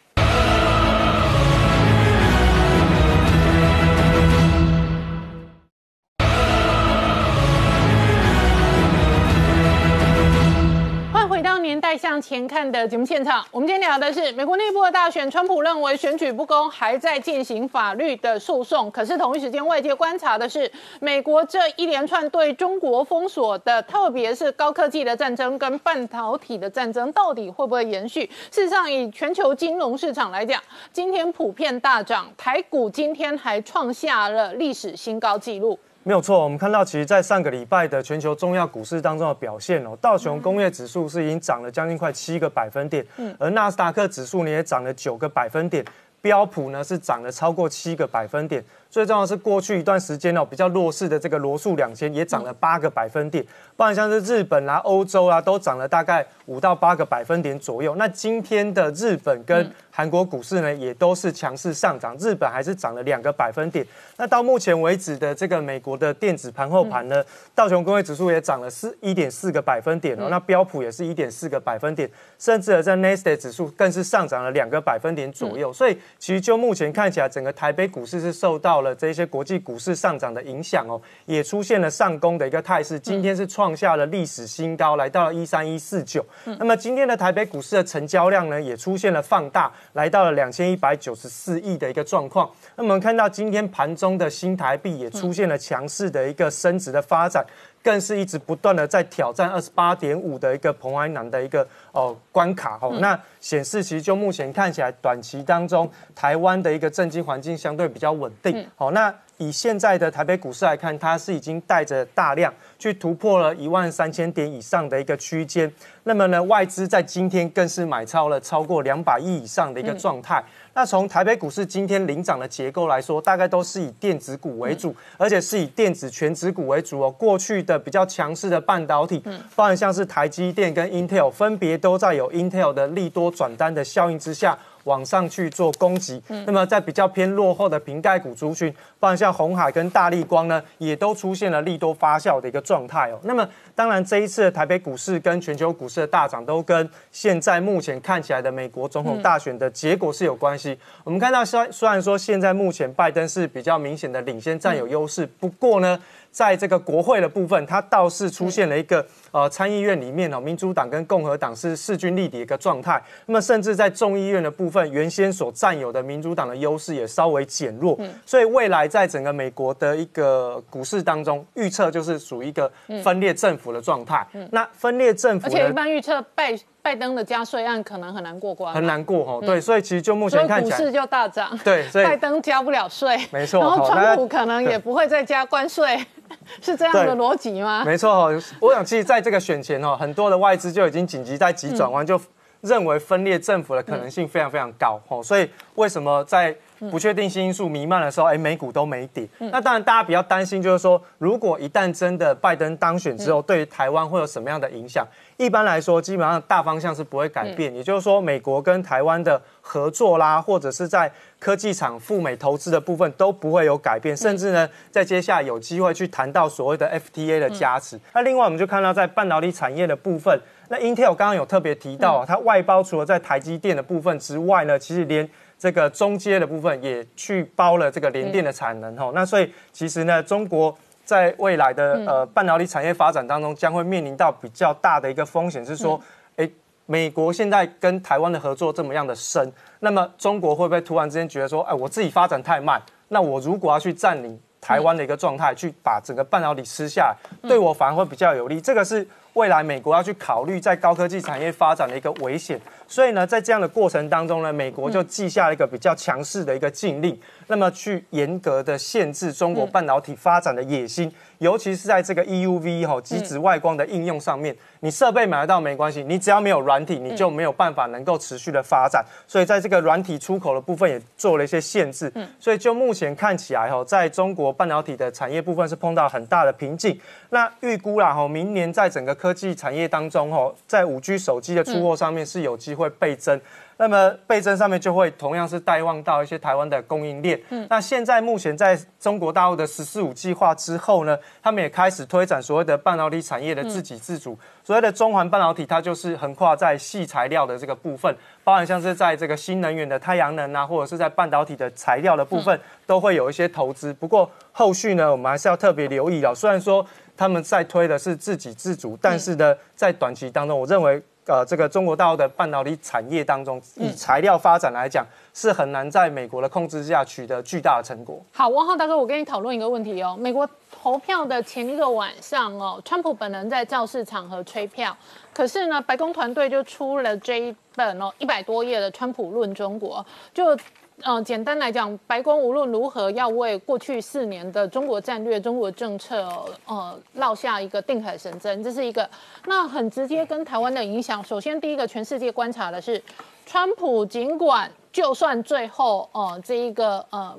年代向前看的节目现场，我们今天聊的是美国内部的大选。川普认为选举不公，还在进行法律的诉讼。可是同一时间，外界观察的是，美国这一连串对中国封锁的，特别是高科技的战争跟半导体的战争，到底会不会延续？事实上，以全球金融市场来讲，今天普遍大涨，台股今天还创下了历史新高纪录。没有错，我们看到，其实，在上个礼拜的全球重要股市当中的表现哦，道琼工业指数是已经涨了将近快七个百分点，嗯，而纳斯达克指数呢也涨了九个百分点，标普呢是涨了超过七个百分点。最重要的是，过去一段时间哦，比较弱势的这个罗素两千也涨了八个百分点，不然像是日本啊、欧洲啊，都涨了大概五到八个百分点左右。那今天的日本跟韩国股市呢，也都是强势上涨，日本还是涨了两个百分点。那到目前为止的这个美国的电子盘后盘呢，道琼工业指数也涨了四一点四个百分点哦，那标普也是一点四个百分点，甚至在 n e s t 指数更是上涨了两个百分点左右。所以其实就目前看起来，整个台北股市是受到了这些国际股市上涨的影响哦，也出现了上攻的一个态势。今天是创下了历史新高，来到了一三一四九。那么今天的台北股市的成交量呢，也出现了放大，来到了两千一百九十四亿的一个状况。那么看到今天盘中的新台币也出现了强势的一个升值的发展。更是一直不断的在挑战二十八点五的一个蓬莱南的一个哦关卡哦，那显示其实就目前看起来，短期当中台湾的一个政经环境相对比较稳定哦。那以现在的台北股市来看，它是已经带着大量去突破了一万三千点以上的一个区间。那么呢，外资在今天更是买超了超过两百亿以上的一个状态。那从台北股市今天领涨的结构来说，大概都是以电子股为主，而且是以电子全指股为主哦。过去的比较强势的半导体，包含像是台积电跟 Intel，分别都在有 Intel 的利多转单的效应之下。往上去做攻击，那么在比较偏落后的瓶盖股族群，像红海跟大力光呢，也都出现了利多发酵的一个状态哦。那么当然这一次的台北股市跟全球股市的大涨，都跟现在目前看起来的美国总统大选的结果是有关系。我们看到虽虽然说现在目前拜登是比较明显的领先占有优势，不过呢。在这个国会的部分，它倒是出现了一个呃参议院里面哦，民主党跟共和党是势均力敌的一个状态。那么甚至在众议院的部分，原先所占有的民主党的优势也稍微减弱。所以未来在整个美国的一个股市当中，预测就是属于一个分裂政府的状态。嗯那分裂政府而且一般预测拜拜登的加税案可能很难过关，很难过哦。对，所以其实就目前看起来，股市就大涨。对，所以拜登加不了税，没错然后川普可能也不会再加关税，是这样的对逻辑吗？没错哦，我想其实在这个选前哦，很多的外资就已经紧急在急转弯，就认为分裂政府的可能性非常非常高哦，所以为什么在不确定性因素弥漫的时候，哎，美股都没底？那当然大家比较担心就是说，如果一旦真的拜登当选之后，对于台湾会有什么样的影响？一般来说，基本上大方向是不会改变，也就是说，美国跟台湾的合作啦，或者是在科技厂赴美投资的部分都不会有改变，甚至呢，在接下来有机会去谈到所谓的 FTA 的加持。那另外，我们就看到在半导体产业的部分，那 Intel 刚刚有特别提到，它外包除了在台积电的部分之外呢，其实连这个中阶的部分也去包了这个联电的产能吼。那所以其实呢，中国。在未来的呃半导体产业发展当中，将会面临到比较大的一个风险，是说，哎、美国现在跟台湾的合作这么样的深，那么中国会不会突然之间觉得说，哎，我自己发展太慢，那我如果要去占领台湾的一个状态，去把整个半导体吃下来，对我反而会比较有利。这个是未来美国要去考虑在高科技产业发展的一个危险。所以呢，在这样的过程当中呢，美国就记下了一个比较强势的一个禁令，那么去严格的限制中国半导体发展的野心，尤其是在这个 EUV 哈极紫外光的应用上面，你设备买得到没关系，你只要没有软体，你就没有办法能够持续的发展。所以在这个软体出口的部分也做了一些限制。所以就目前看起来哈，在中国半导体的产业部分是碰到很大的瓶颈。那预估啦哈，明年在整个科技产业当中哈，在五 G 手机的出货上面是有机会倍增。那么倍增上面就会同样是带旺到一些台湾的供应链。嗯那现在目前在中国大陆的“十四五”计划之后呢，他们也开始推展所谓的半导体产业的自给自足。所谓的中环半导体，它就是横跨在细材料的这个部分，包含像是在这个新能源的太阳能啊，或者是在半导体的材料的部分，都会有一些投资。不过后续呢，我们还是要特别留意哦。虽然说他们在推的是自给自足，但是呢，在短期当中，我认为。呃，这个中国大陆的半导体产业当中，以材料发展来讲，是很难在美国的控制之下取得巨大的成果。好，王浩大哥，我跟你讨论一个问题哦。美国投票的前一个晚上哦，川普本人在造势场合吹票，可是呢，白宫团队就出了这一本哦一百多页的《川普论中国》，就。呃，简单来讲，白宫无论如何要为过去四年的中国战略、中国政策，呃，落下一个定海神针，这是一个。那很直接跟台湾的影响。首先，第一个，全世界观察的是，川普尽管就算最后呃这一个呃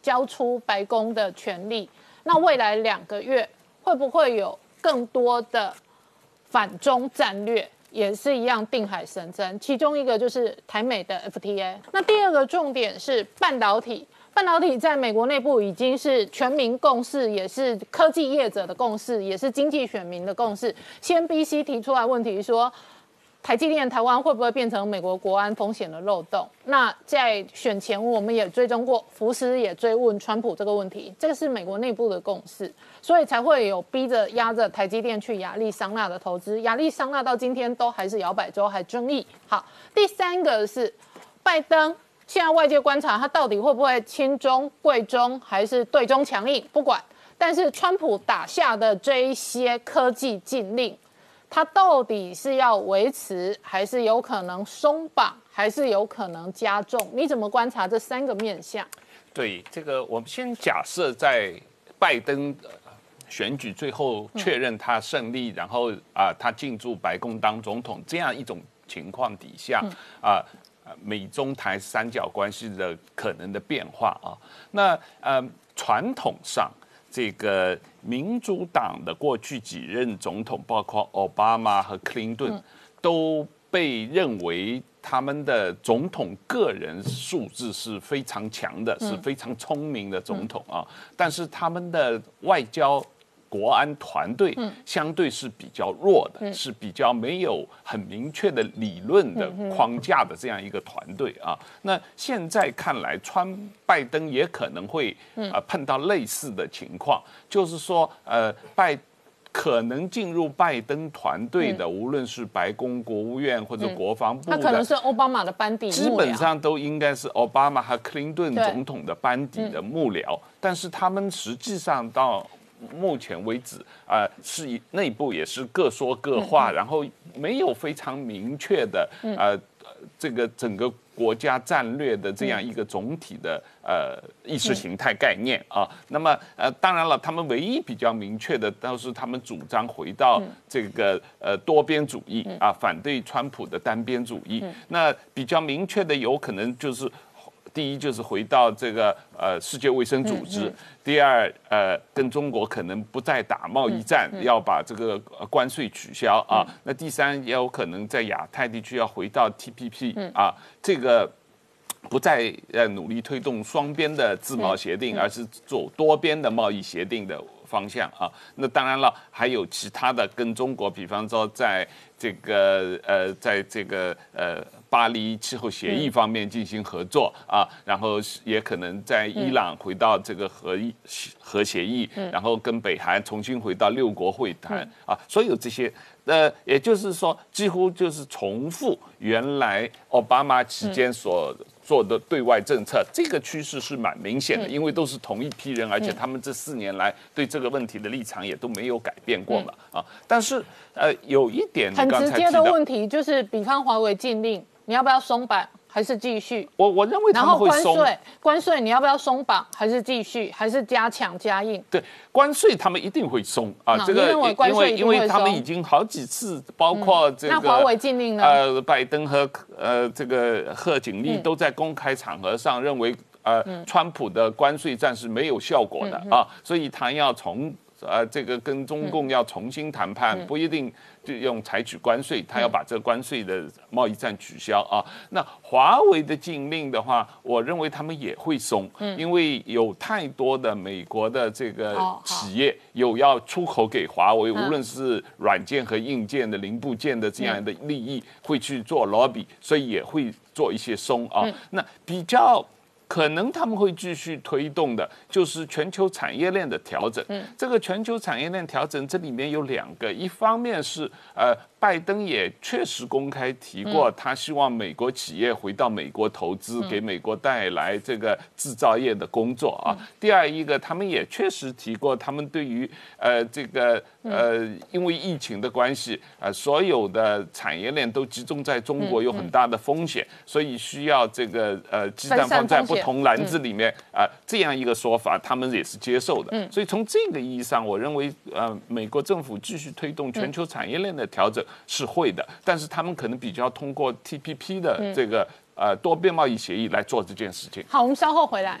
交出白宫的权利，那未来两个月会不会有更多的反中战略？也是一样定海神针，其中一个就是台美的 FTA。那第二个重点是半导体，半导体在美国内部已经是全民共识，也是科技业者的共识，也是经济选民的共识。先 BC 提出来问题说，台积电台湾会不会变成美国国安风险的漏洞？那在选前我们也追踪过，福斯也追问川普这个问题，这个是美国内部的共识，所以才会有逼着压着台积电去亚利桑那的投资。亚利桑那到今天都还是摇摆州，还争议。好，第三个是拜登，现在外界观察他到底会不会亲中、贵中，还是对中强硬，不管。但是川普打下的这一些科技禁令。它到底是要维持，还是有可能松绑，还是有可能加重？你怎么观察这三个面向？对这个，我们先假设在拜登选举最后确认他胜利，然后啊，他进驻白宫当总统这样一种情况底下啊，美中台三角关系的可能的变化啊，那呃，传统上。这个民主党的过去几任总统，包括奥巴马和克林顿，都被认为他们的总统个人素质是非常强的，是非常聪明的总统啊。但是他们的外交国安团队相对是比较弱的，是比较没有很明确的理论的框架的这样一个团队啊。那现在看来，川拜登也可能会呃碰到类似的情况，就是说呃拜。可能进入拜登团队的，无论是白宫、国务院或者国防部，他可能是奥巴马的班底，基本上都应该是奥巴马和克林顿总统的班底的幕僚。但是他们实际上到目前为止，啊，是内部也是各说各话，然后没有非常明确的，呃，这个整个。国家战略的这样一个总体的呃意识形态概念啊，那么呃当然了，他们唯一比较明确的倒是他们主张回到这个呃多边主义啊，反对川普的单边主义。那比较明确的有可能就是。第一就是回到这个呃世界卫生组织，第二呃跟中国可能不再打贸易战，要把这个关税取消啊。那第三也有可能在亚太地区要回到 TPP 啊，这个不再呃努力推动双边的自贸协定，而是走多边的贸易协定的方向啊。那当然了，还有其他的跟中国，比方说在这个呃在这个呃。巴黎气候协议方面进行合作啊，然后也可能在伊朗回到这个核核协议，然后跟北韩重新回到六国会谈啊，所有这些，呃，也就是说，几乎就是重复原来奥巴马期间所。做的对外政策，这个趋势是蛮明显的，因为都是同一批人，而且他们这四年来对这个问题的立场也都没有改变过嘛啊。但是呃，有一点很直接的问题就是，比方华为禁令，你要不要松绑？还是继续？我我认为他们会松。关税，关税你要不要松绑？还是继续？还是加强加硬？对，关税他们一定会松啊。这个因为因为他们已经好几次，包括这个那华为禁令呢？呃，拜登和呃这个贺锦丽都在公开场合上认为，呃，川普的关税战是没有效果的啊，所以他要从。呃，这个跟中共要重新谈判，不一定就用采取关税，他要把这个关税的贸易战取消啊。那华为的禁令的话，我认为他们也会松，因为有太多的美国的这个企业有要出口给华为，无论是软件和硬件的零部件的这样的利益，会去做 lobby，所以也会做一些松啊。那比较。可能他们会继续推动的，就是全球产业链的调整。嗯，这个全球产业链调整，这里面有两个，一方面是呃。拜登也确实公开提过，他希望美国企业回到美国投资，给美国带来这个制造业的工作啊。第二一个，他们也确实提过，他们对于呃这个呃因为疫情的关系啊，所有的产业链都集中在中国，有很大的风险，所以需要这个呃鸡蛋放在不同篮子里面啊这样一个说法，他们也是接受的。所以从这个意义上，我认为呃美国政府继续推动全球产业链的调整。是会的，但是他们可能比较通过 TPP 的这个呃多边贸易协议来做这件事情。好，我们稍后回来。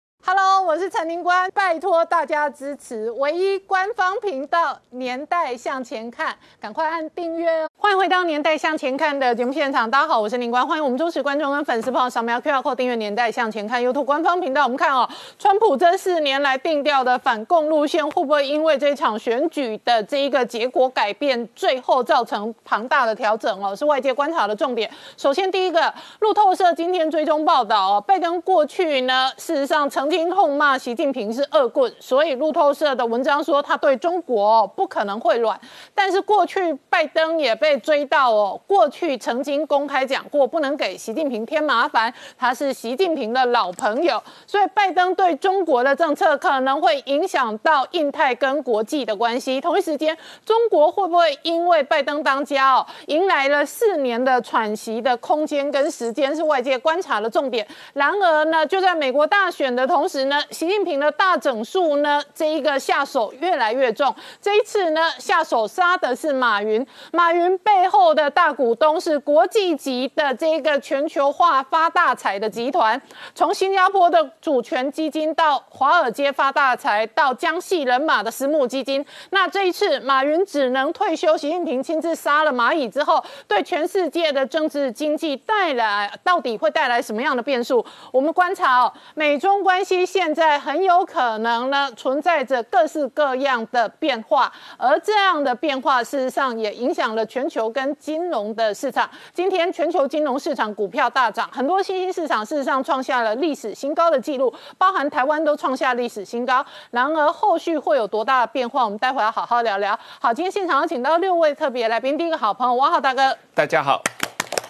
Hello，我是陈宁官，拜托大家支持唯一官方频道《年代向前看》，赶快按订阅。欢迎回到《年代向前看》的节目现场，大家好，我是宁官，欢迎我们忠实观众跟粉丝朋友扫描 QR Code 订阅《年代向前看》YouTube 官方频道。我们看哦，川普这四年来定调的反共路线，会不会因为这场选举的这一个结果改变，最后造成庞大的调整哦？是外界观察的重点。首先，第一个，路透社今天追踪报道哦，拜登过去呢，事实上曾经痛骂习近平是恶棍，所以路透社的文章说他对中国不可能会软。但是过去拜登也被追到哦，过去曾经公开讲过不能给习近平添麻烦，他是习近平的老朋友，所以拜登对中国的政策可能会影响到印太跟国际的关系。同一时间，中国会不会因为拜登当家哦，迎来了四年的喘息的空间跟时间，是外界观察的重点。然而呢，就在美国大选的同同时呢，习近平的大整数呢，这一个下手越来越重。这一次呢，下手杀的是马云。马云背后的大股东是国际级的这个全球化发大财的集团，从新加坡的主权基金到华尔街发大财，到江西人马的私募基金。那这一次，马云只能退休，习近平亲自杀了蚂蚁之后，对全世界的政治经济带来到底会带来什么样的变数？我们观察哦，美中关系现在很有可能呢存在着各式各样的变化，而这样的变化事实上也影响了全球跟金融的市场。今天全球金融市场股票大涨，很多新兴市场事实上创下了历史新高的记录，包含台湾都创下历史新高。然而后续会有多大的变化？我们待会要好好聊聊。好，今天现场要请到六位特别来宾，第一个好朋友王浩大哥，大家好，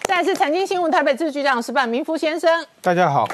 再来是财经新闻台北支局长石板明夫先生，大家好，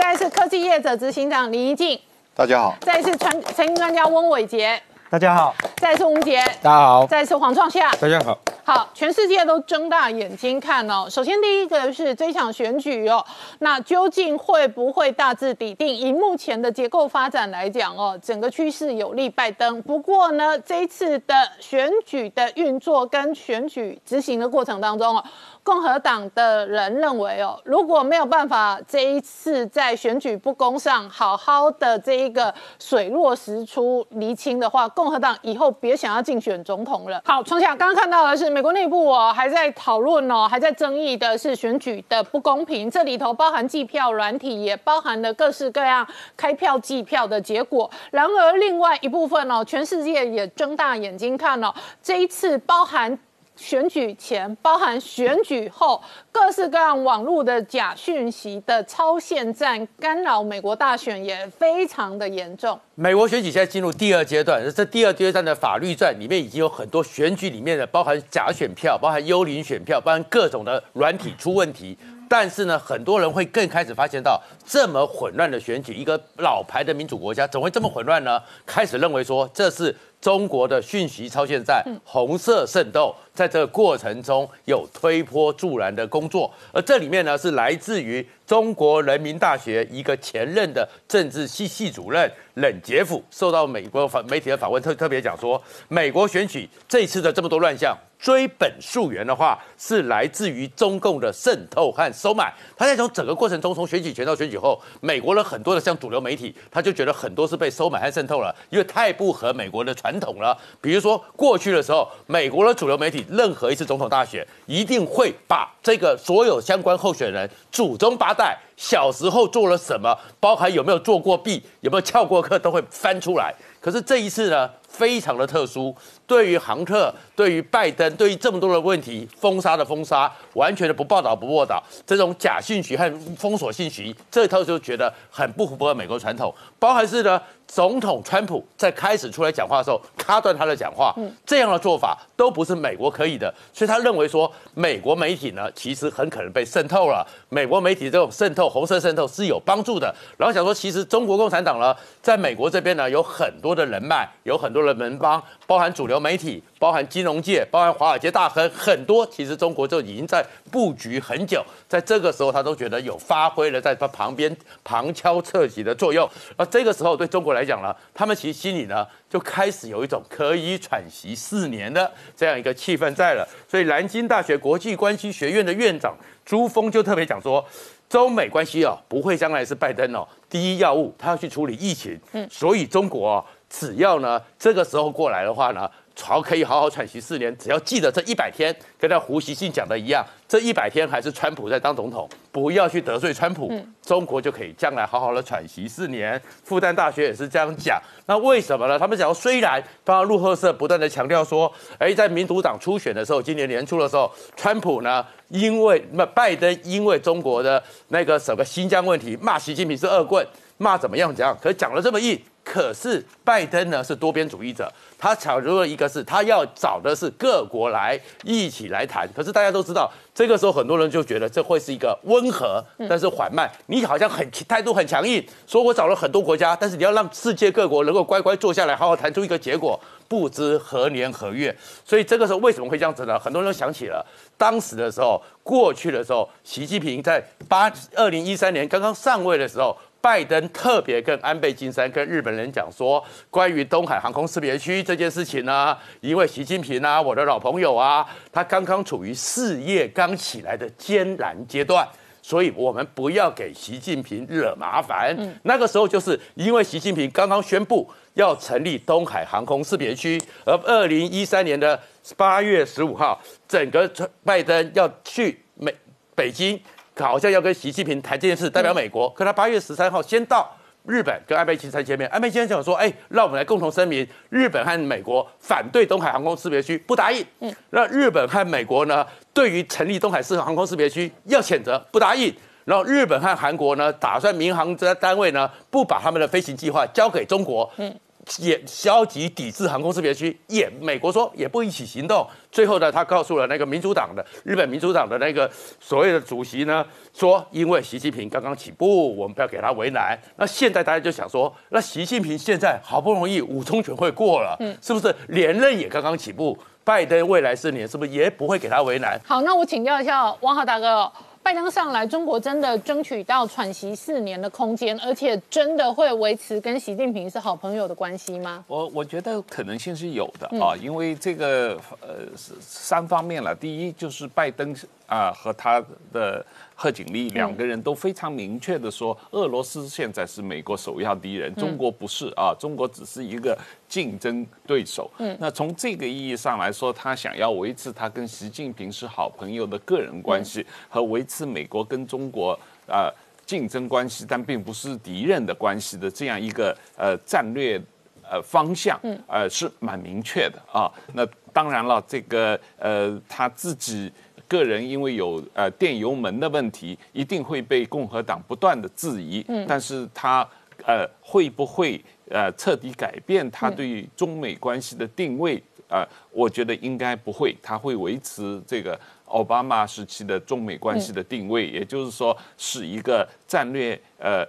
再来是科技业者执行长林怡静，大家好，再来是传财经专家翁伟杰，大家好，再来是吴杰，大家好，再来是黄创夏。大家好。好，全世界都睁大眼睛看哦。首先，第一个是这场选举哦，那究竟会不会大致底定？以目前的结构发展来讲哦，整个趋势有利拜登。不过呢，这一次的选举的运作跟选举执行的过程当中哦，共和党的人认为哦，如果没有办法这一次在选举不公上好好的这一个水落石出厘清的话，共和党以后别想要竞选总统了。好，从小刚刚看到的是美国内部哦还在讨论哦，还在争议的是选举的不公平，这里头包含计票软体，也包含了各式各样开票计票的结果。然而另外一部分哦，全世界也睁大眼睛看哦，这一次包含。选举前，包含选举后，各式各样网络的假讯息的超限战，干扰美国大选也非常的严重。美国选举现在进入第二阶段，这第二阶段的法律战里面已经有很多选举里面的，包含假选票，包含幽灵选票，包含各种的软体出问题。但是呢，很多人会更开始发现到，这么混乱的选举，一个老牌的民主国家怎么会这么混乱呢？开始认为说这是中国的讯息超限战、红色渗透，在这个过程中有推波助澜的工作，而这里面呢是来自于中国人民大学一个前任的政治系系主任冷杰夫，受到美国访媒体的访问，特特别讲说，美国选举这次的这么多乱象，追本溯源的话，是来自于中共的渗透和收买。他在从整个过程中，从选举前到选举后，美国的很多的像主流媒体，他就觉得很多是被收买和渗透了，因为太不合美国的传传统了。比如说过去的时候，美国的主流媒体任何一次总统大选，一定会把这个所有相关候选人祖宗八代小时候做了什么，包含有没有做过弊，有没有翘过课，都会翻出来。可是这一次呢，非常的特殊，对于杭特、对于拜登、对于这么多的问题，封杀的封杀，完全的不报道不报道，这种假信息和封锁信息，这套就觉得很不符合美国传统。包含是呢，总统川普在开始出来讲话的时候，卡断他的讲话，这样的做法都不是美国可以的，所以他认为说，美国媒体呢，其实很可能被渗透了。美国媒体这种渗透，红色渗透是有帮助的。然后想说，其实中国共产党呢，在美国这边呢，有很多的人脉，有很多的门帮，包含主流媒体，包含金融界，包含华尔街大亨，很多其实中国就已经在布局很久，在这个时候他都觉得有发挥了在他旁边旁敲侧击的作用。而这个时候对中国来讲呢，他们其实心里呢就开始有一种可以喘息四年的这样一个气氛在了。所以南京大学国际关系学院的院长朱峰就特别讲说，中美关系哦不会将来是拜登哦第一要务，他要去处理疫情。嗯，所以中国哦只要呢这个时候过来的话呢。朝，可以好好喘息四年，只要记得这一百天，跟他胡锡进讲的一样，这一百天还是川普在当总统，不要去得罪川普，中国就可以将来好好的喘息四年。复旦大学也是这样讲，那为什么呢？他们讲，虽然包括路透社不断的强调说，哎，在民主党初选的时候，今年年初的时候，川普呢，因为那拜登因为中国的那个什么新疆问题，骂习近平是恶棍，骂怎么样怎样，可是讲了这么硬。可是拜登呢是多边主义者，他抢如了一个是他要找的是各国来一起来谈。可是大家都知道，这个时候很多人就觉得这会是一个温和，但是缓慢。你好像很态度很强硬，说我找了很多国家，但是你要让世界各国能够乖乖坐下来，好好谈出一个结果，不知何年何月。所以这个时候为什么会这样子呢？很多人都想起了当时的时候，过去的时候，习近平在八二零一三年刚刚上位的时候。拜登特别跟安倍晋三跟日本人讲说，关于东海航空识别区这件事情呢，因为习近平啊，我的老朋友啊，他刚刚处于事业刚起来的艰难阶段。所以我们不要给习近平惹麻烦。那个时候就是因为习近平刚刚宣布要成立东海航空识别区，而二零一三年的八月十五号，整个拜登要去美北京，好像要跟习近平谈这件事，代表美国。可他八月十三号先到日本跟安倍晋三见面，安倍晋三讲说：“哎，让我们来共同声明，日本和美国反对东海航空识别区，不答应。嗯，那日本和美国呢？”对于成立东海市航空识别区要谴责，不答应。然后日本和韩国呢，打算民航这单位呢，不把他们的飞行计划交给中国，嗯，也消极抵制航空识别区。也美国说也不一起行动。最后呢，他告诉了那个民主党的日本民主党的那个所谓的主席呢，说因为习近平刚刚起步，我们不要给他为难。那现在大家就想说，那习近平现在好不容易五中全会过了，嗯，是不是连任也刚刚起步？拜登未来四年是不是也不会给他为难？好，那我请教一下王浩大哥，拜登上来，中国真的争取到喘息四年的空间，而且真的会维持跟习近平是好朋友的关系吗？我我觉得可能性是有的啊，因为这个呃三方面了，第一就是拜登啊和他的。贺锦丽两个人都非常明确的说，俄罗斯现在是美国首要敌人，中国不是啊，中国只是一个竞争对手。嗯，那从这个意义上来说，他想要维持他跟习近平是好朋友的个人关系，和维持美国跟中国啊竞争关系，但并不是敌人的关系的这样一个呃战略呃方向，呃是蛮明确的啊。那当然了，这个呃他自己。个人因为有呃电油门的问题，一定会被共和党不断的质疑。嗯，但是他呃会不会呃彻底改变他对中美关系的定位？呃，我觉得应该不会，他会维持这个奥巴马时期的中美关系的定位，也就是说是一个战略呃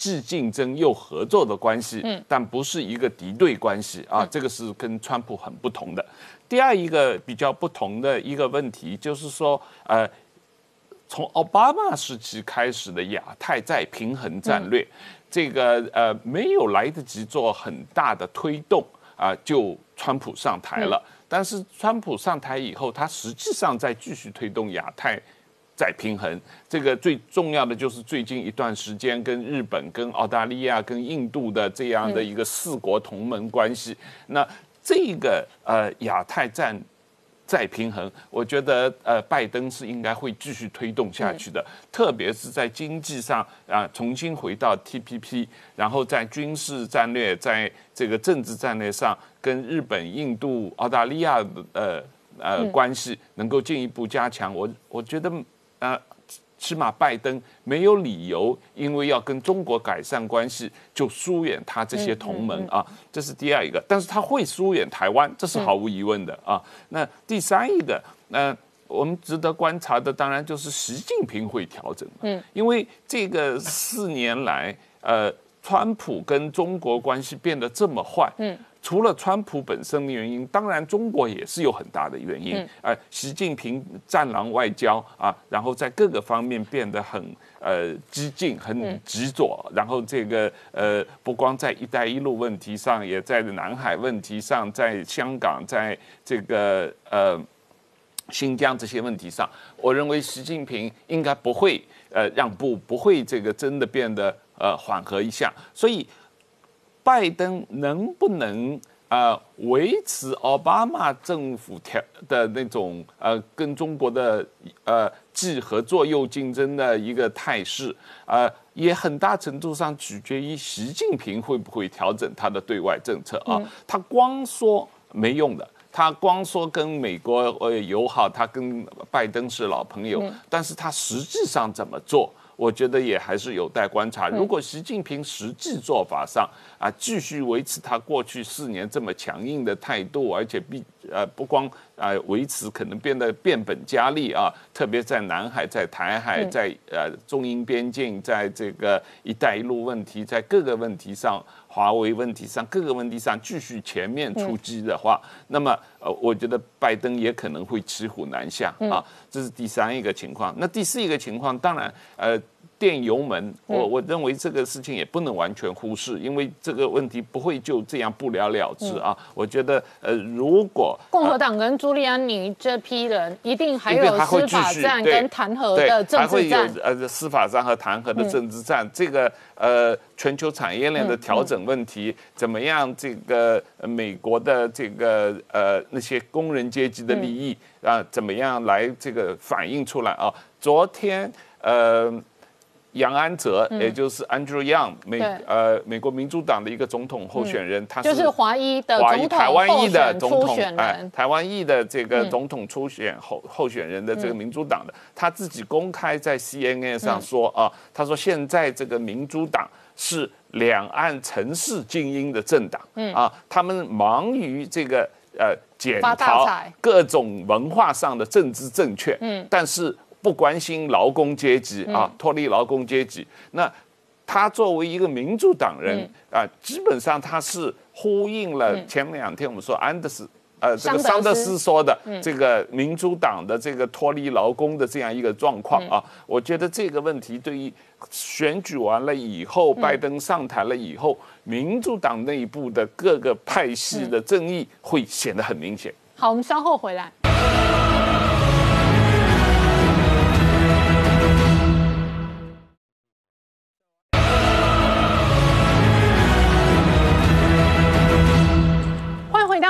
既竞争又合作的关系，嗯，但不是一个敌对关系啊，这个是跟川普很不同的。第二一个比较不同的一个问题，就是说，呃，从奥巴马时期开始的亚太再平衡战略，这个呃没有来得及做很大的推动啊，就川普上台了。但是川普上台以后，他实际上在继续推动亚太再平衡。这个最重要的就是最近一段时间跟日本、跟澳大利亚、跟印度的这样的一个四国同盟关系，那。这个呃亚太战再平衡，我觉得呃拜登是应该会继续推动下去的，特别是在经济上啊重新回到 TPP，然后在军事战略、在这个政治战略上跟日本、印度、澳大利亚的呃呃关系能够进一步加强，我我觉得呃。起码拜登没有理由，因为要跟中国改善关系，就疏远他这些同盟啊，这是第二一个。但是他会疏远台湾，这是毫无疑问的啊。那第三一个，那我们值得观察的，当然就是习近平会调整。嗯，因为这个四年来，呃，川普跟中国关系变得这么坏。嗯。除了川普本身的原因，当然中国也是有很大的原因。呃，习近平战狼外交啊，然后在各个方面变得很呃激进、很执着，然后这个呃不光在“一带一路”问题上，也在南海问题上，在香港，在这个呃新疆这些问题上，我认为习近平应该不会呃让步，不会这个真的变得呃缓和一下，所以。拜登能不能呃维持奥巴马政府调的那种呃跟中国的呃既合作又竞争的一个态势呃也很大程度上取决于习近平会不会调整他的对外政策啊。他光说没用的，他光说跟美国呃友好，他跟拜登是老朋友，但是他实际上怎么做？我觉得也还是有待观察。如果习近平实际做法上啊，继续维持他过去四年这么强硬的态度，而且必呃不光啊维持，可能变得变本加厉啊，特别在南海、在台海、在呃中英边境，在这个“一带一路”问题，在各个问题上。华为问题上，各个问题上继续全面出击的话，那么呃，我觉得拜登也可能会骑虎难下啊。这是第三一个情况。那第四一个情况，当然呃，电油门，我我认为这个事情也不能完全忽视，因为这个问题不会就这样不了了之啊。我觉得呃，如果共和党跟朱利安尼这批人一定还有司法战跟弹劾的政治战，呃司法战和弹劾的政治战，这个呃全球产业链的调整问题，怎么样？这个呃美国的这个呃那些工人阶级的利益啊，怎么样来这个反映出来啊？昨天呃。杨安泽，也就是 Andrew Yang，美呃美国民主党的一个总统候选人，他就是华裔的华裔台湾裔的总统，哎人，，台湾裔的这个嗯。总统初选候候选人的这个民主党的，他自己公开在 CNN 上说嗯啊，他说现在这个民主党是两岸城市精英的政党，嗯。啊，他们忙于这个呃检讨各种文化上的政治正确，嗯，但是不关心劳工阶级嗯啊，脱离劳工阶级。那他作为一个民主党人嗯啊，基本上他是呼应了前两天我们说安德斯。呃，这个桑德斯桑德斯说的这个民主党的这个脱离劳工的这样一个状况啊，我觉得这个问题对于选举完了以后，拜登上台了以后，民主党内部的各个派系的争议会显得很明显。好，我们稍后回来。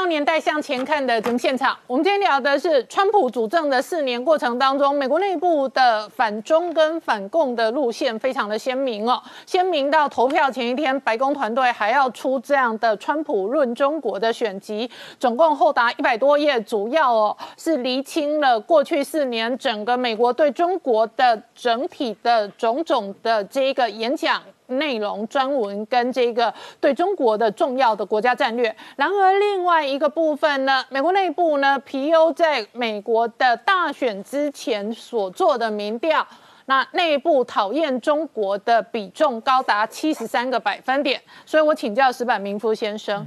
欢迎回到《年代向前看》的节目现场。我们今天聊的是川普主政的四年过程当中，美国内部的反中跟反共的路线非常的鲜明哦，鲜明到投票前一天，白宫团队还要出这样的川普论中国的选集，总共厚达一百多页，主要哦是厘清了过去四年整个美国对中国的整体的种种的这个演讲。内容专文跟这个对中国的重要的国家战略。然而，另外一个部分呢，美国内部呢，皮尤在美国的大选之前所做的民调。那内部讨厌中国的比重高达七十三个百分点，所以我请教石板明夫先生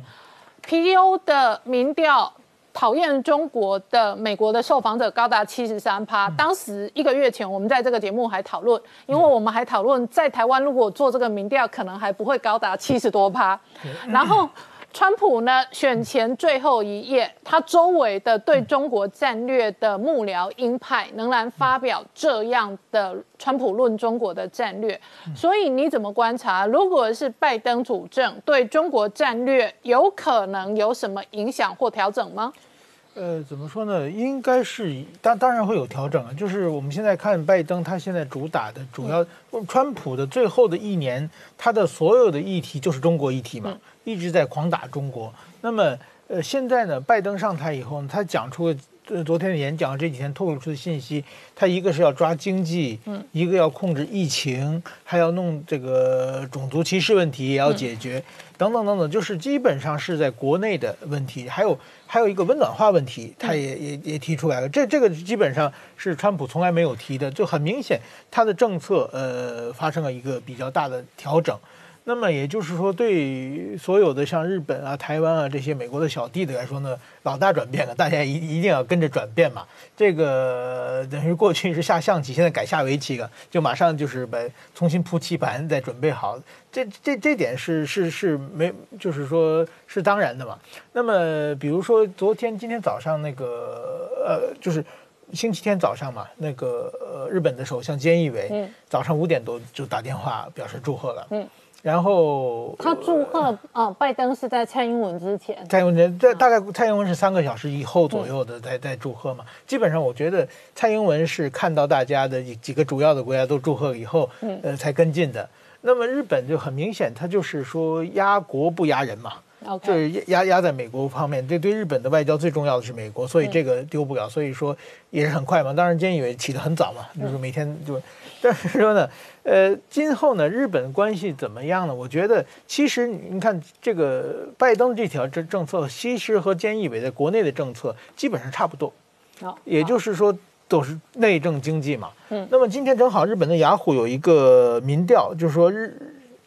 ，PDO 的民调讨厌中国的美国的受访者高达七十三趴。当时一个月前，我们在这个节目还讨论，因为我们还讨论在台湾如果做这个民调，可能还不会高达七十多趴。然后。川普呢，选前最后一页，他周围的对中国战略的幕僚鹰派仍然发表这样的川普论中国的战略。所以你怎么观察？如果是拜登主政，对中国战略有可能有什么影响或调整吗？呃，怎么说呢？应该是当当然会有调整啊。就是我们现在看拜登，他现在主打的主要，川普的最后的一年，他的所有的议题就是中国议题嘛，一直在狂打中国。那么，呃，现在呢，拜登上台以后呢，他讲出呃昨天的演讲这几天透露出的信息，他一个是要抓经济，嗯，一个要控制疫情，还要弄这个种族歧视问题也要解决，等等等等，就是基本上是在国内的问题，还有还有一个温暖化问题，他也也也提出来了，这这个基本上是川普从来没有提的，就很明显他的政策呃发生了一个比较大的调整。那么也就是说，对所有的像日本啊、台湾啊这些美国的小弟弟来说呢，老大转变了，大家一一定要跟着转变嘛。这个 等于过去是下象棋，现在改下围棋了，就马上就是把重新铺棋盘，再准备好。这这这点是是是没，就是说是当然的嘛。那么比如说昨天、今天早上那个呃，就是。星期天早上嘛，那个呃，日本的首相菅义伟，嗯早上五点多就打电话表示祝贺了，嗯，然后他祝贺啊，拜登是在蔡英文之前，蔡英文在大概蔡英文是三个小时以后左右的在在祝贺嘛。基本上我觉得蔡英文是看到大家的几几个主要的国家都祝贺以后，嗯呃才跟进的。那么日本就很明显，他就是说压国不压人嘛。就是压压在美国方面，这对日本的外交最重要的是美国，所以这个丢不了，所以说也是很快嘛。当然，菅义伟起得很早嘛，就是每天就，但是说呢，呃，今后呢，日本关系怎么样呢？我觉得其实你看这个拜登这条政政策，其实和菅义伟在国内的政策基本上差不多，好也就是说都是内政经济嘛。嗯那么今天正好日本的雅虎有一个民调，就是说日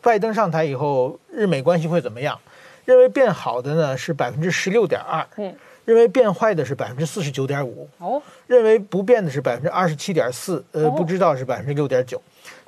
拜登上台以后，日美关系会怎么样？认为变好的呢是百分之十六点二，嗯，认为变坏的是百分之四十九点五，哦，认为不变的是百分之二十七点四，呃，哦不知道是百分之六点九。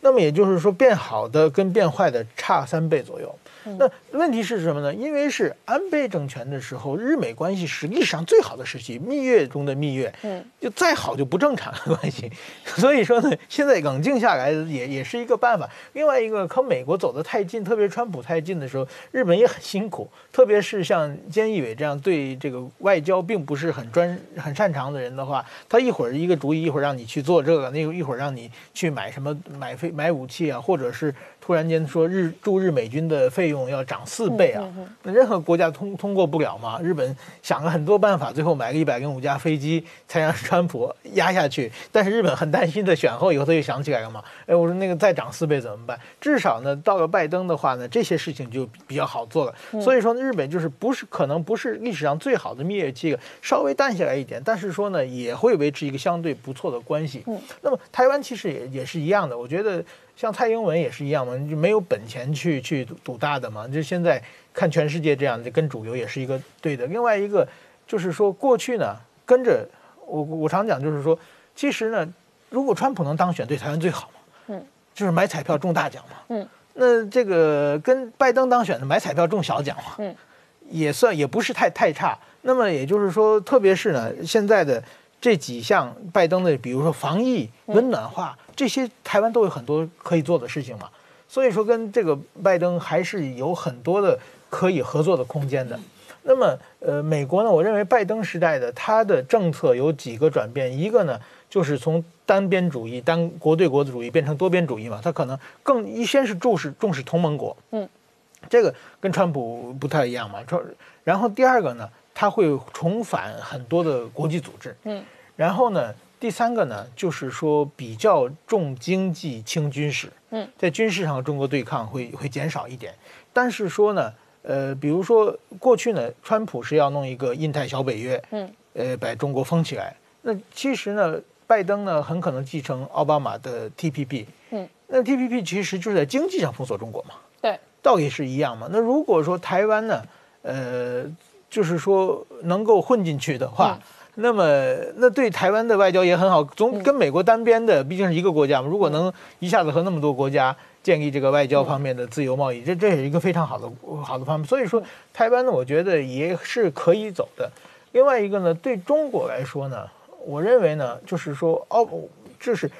那么也就是说，变好的跟变坏的差三倍左右。那问题是什么呢？因为是安倍政权的时候，日美关系实际上最好的时期，蜜月中的蜜月，嗯，就再好就不正常的关系。所以说呢，现在冷静下来也也是一个办法。另外一个，和美国走得太近，特别川普太近的时候，日本也很辛苦。特别是像菅义伟这样对这个外交并不是很专很擅长的人的话，他一会儿一个主意，一会儿让你去做这个，那个一会儿让你去买什么买飞买武器啊，或者是突然间说日驻日美军的费用要涨四倍啊，那任何国家通通过不了嘛。日本想了很多办法，最后买个一百零五架飞机才让川普压下去。但是日本很担心的，选后以后他又想起来了嘛，哎，我说那个再涨四倍怎么办？至少呢，到了拜登的话呢，这些事情就比较好做了。所以说呢，日本就是不是可能不是历史上最好的蜜月期了，稍微淡下来一点，但是说呢，也会维持一个相对不错的关系。那么台湾其实也也是一样的，我觉得像蔡英文也是一样嘛，就没有本钱去去赌赌大的嘛。就现在看全世界这样，就跟主流也是一个对的。另外一个就是说，过去呢跟着我我常讲就是说，其实呢，如果川普能当选，对台湾最好嘛。嗯，就是买彩票中大奖嘛。嗯，那这个跟拜登当选的买彩票中小奖嘛。嗯，也算也不是太太差。那么也就是说，特别是呢，现在的这几项拜登的，比如说防疫、温暖化，这些台湾都有很多可以做的事情嘛。所以说，跟这个拜登还是有很多的可以合作的空间的。那么，呃，美国呢，我认为拜登时代的他的政策有几个转变，一个呢就是从单边主义、单国对国的主义变成多边主义嘛，他可能更一先是重视重视同盟国，嗯，这个跟川普不太一样嘛。川，然后第二个呢，他会重返很多的国际组织，嗯，然后呢，第三个呢，就是说比较重经济轻军事，嗯，在军事上中国对抗会会减少一点，但是说呢，呃，比如说过去呢，川普是要弄一个印太小北约，嗯，呃，把中国封起来，那其实呢，拜登呢很可能继承奥巴马的 TPP，嗯，那 TPP 其实就是在经济上封锁中国嘛，对，道理是一样嘛。那如果说台湾呢，呃，就是说能够混进去的话，那么那对台湾的外交也很好。总跟美国单边的，毕竟是一个国家嘛。如果能一下子和那么多国家建立这个外交方面的自由贸易，这这也是一个非常好的好的方面。所以说，台湾呢，我觉得也是可以走的。另外一个呢，对中国来说呢，我认为呢，就是说哦，这是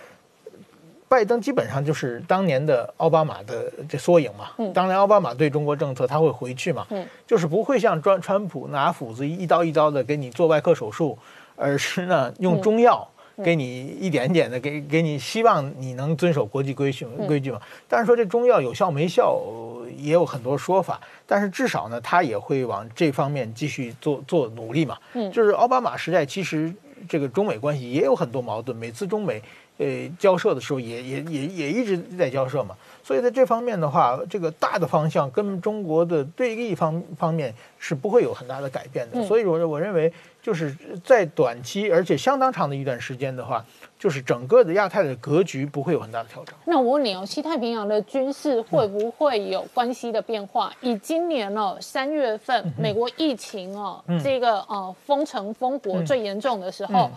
拜登基本上就是当年的奥巴马的这缩影嘛。嗯当年奥巴马对中国政策他会回去嘛，嗯就是不会像川川普拿斧子一刀一刀的给你做外科手术，而是呢用中药。给你一点点的给给你，希望你能遵守国际规矩规矩嘛。但是说这中药有效没效，呃也有很多说法。但是至少呢，他也会往这方面继续做做努力嘛。嗯就是奥巴马时代，其实这个中美关系也有很多矛盾，每次中美呃交涉的时候也，也也也一直在交涉嘛。所以在这方面的话，这个大的方向跟中国的对立方方面是不会有很大的改变的。嗯所以我我认为，就是在短期而且相当长的一段时间的话，就是整个的亚太的格局不会有很大的调整。那我问你哦，西太平洋的军事会不会有关系的变化？以今年哦三月份美国疫情哦、这个呃封城封国最严重的时候，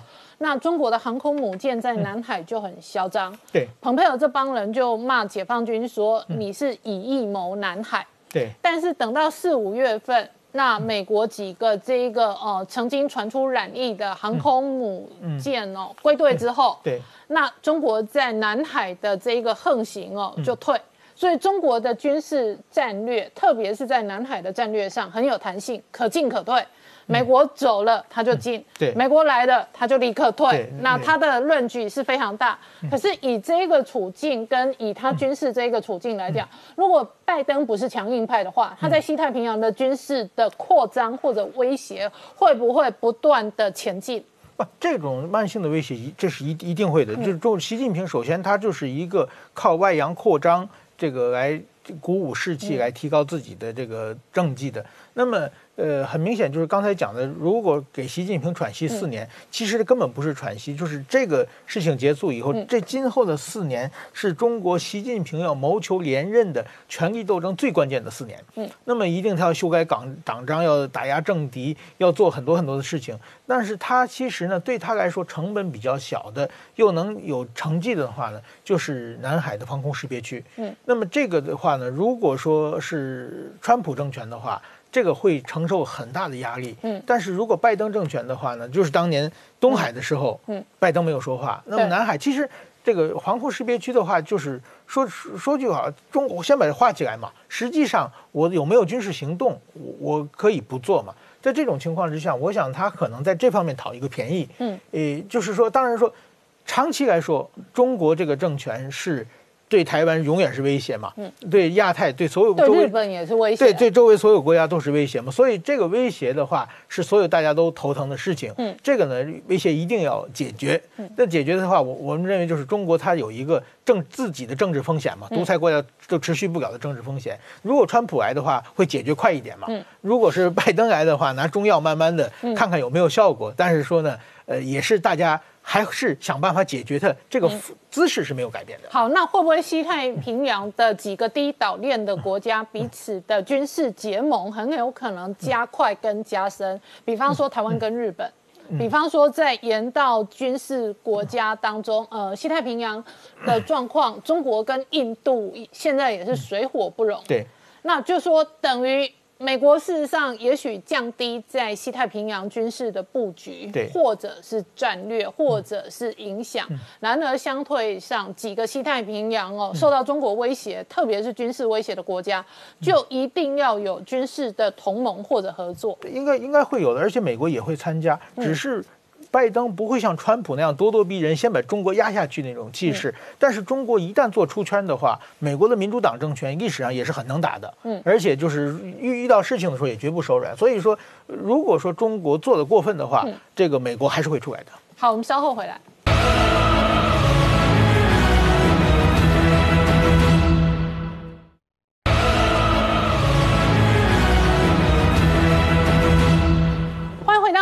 那中国的航空母舰在南海就很嚣张。对。蓬佩奥这帮人就骂解放军说你是以意谋南海，对。但是等到四五月份，那美国几个这一个呃曾经传出染疫的航空母舰哦归队之后，对。那中国在南海的这一个横行哦就退。所以中国的军事战略，特别是在南海的战略上很有弹性，可进可退。美国走了，他就进；对美国来了，他就立刻退那他的论据是非常大。可是以这个处境跟以他军事这个处境来讲，如果拜登不是强硬派的话，他在西太平洋的军事的扩张或者威胁，会不会不断的前进？不，这种慢性的威胁，一这是一一定会的。就是中习近平，首先他就是一个靠外洋扩张这个来鼓舞士气，来提高自己的这个政绩的。那么。呃，很明显就是刚才讲的，如果给习近平喘息四年，其实根本不是喘息，就是这个事情结束以后，这今后的四年是中国习近平要谋求连任的权力斗争最关键的四年。嗯，那么一定他要修改党党章，要打压政敌，要做很多很多的事情。但是他其实呢，对他来说成本比较小的，又能有成绩的话呢，就是南海的防空识别区。嗯，那么这个的话呢，如果说是川普政权的话。这个会承受很大的压力，嗯，但是如果拜登政权的话呢，就是当年东海的时候，嗯，拜登没有说话，那么南海其实这个防空识别区的话，就是说说句话，中国先把它画起来嘛，实际上我有没有军事行动，我我可以不做嘛，在这种情况之下，我想他可能在这方面讨一个便宜，嗯，诶，就是说，当然说，长期来说，中国这个政权是。对台湾永远是威胁嘛？嗯，对亚太，对所有对日本也是威胁。对对，周围所有国家都是威胁嘛。所以这个威胁的话，是所有大家都头疼的事情。嗯，这个呢，威胁一定要解决。嗯，那解决的话，我我们认为就是中国它有一个政自己的政治风险嘛，独裁国家都持续不了的政治风险。如果川普来的话，会解决快一点嘛？嗯，如果是拜登来的话，拿中药慢慢的看看有没有效果。但是说呢，呃，也是大家。还是想办法解决的，这个姿势是没有改变的。好，那会不会西太平洋的几个低岛链的国家彼此的军事结盟很有可能加快跟加深？比方说台湾跟日本，比方说在沿道军事国家当中，呃，西太平洋的状况，中国跟印度现在也是水火不容。对，那就说等于。美国事实上也许降低在西太平洋军事的布局，对，或者是战略，或者是影响。然而相对上几个西太平洋哦受到中国威胁，特别是军事威胁的国家，就一定要有军事的同盟或者合作。应该应该会有的，而且美国也会参加，只是。拜登不会像川普那样咄咄逼人，先把中国压下去那种气势。但是中国一旦做出圈的话，美国的民主党政权历史上也是很能打的。嗯，而且就是遇遇到事情的时候也绝不手软。所以说，如果说中国做的过分的话，这个美国还是会出来的。好，我们稍后回来。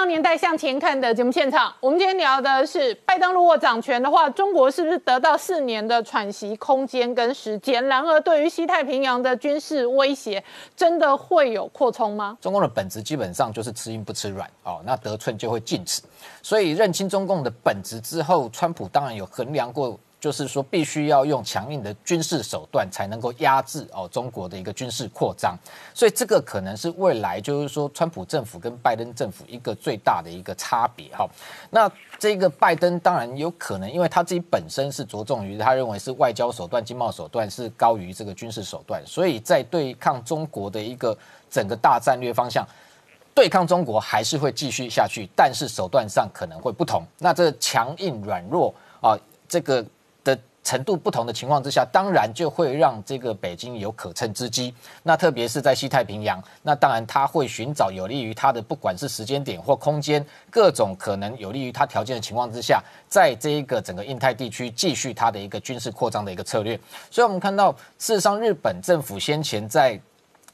年代向前看的节目现场，我们今天聊的是拜登如果掌权的话，中国是不是得到四年的喘息空间跟时间？然而，对于西太平洋的军事威胁，真的会有扩充吗？中共的本质基本上就是吃硬不吃软哦，那得寸就会进尺，所以认清中共的本质之后，川普当然有衡量过。就是说，必须要用强硬的军事手段才能够压制哦中国的一个军事扩张，所以这个可能是未来就是说，川普政府跟拜登政府一个最大的一个差别哈。那这个拜登当然有可能，因为他自己本身是着重于他认为是外交手段、经贸手段是高于这个军事手段，所以在对抗中国的一个整个大战略方向，对抗中国还是会继续下去，但是手段上可能会不同。那这强硬软弱啊，这个。程度不同的情况之下，当然就会让这个北京有可乘之机。那特别是在西太平洋，那当然他会寻找有利于他的，不管是时间点或空间，各种可能有利于他条件的情况之下，在这一个整个印太地区继续他的一个军事扩张的一个策略。所以，我们看到，事实上，日本政府先前在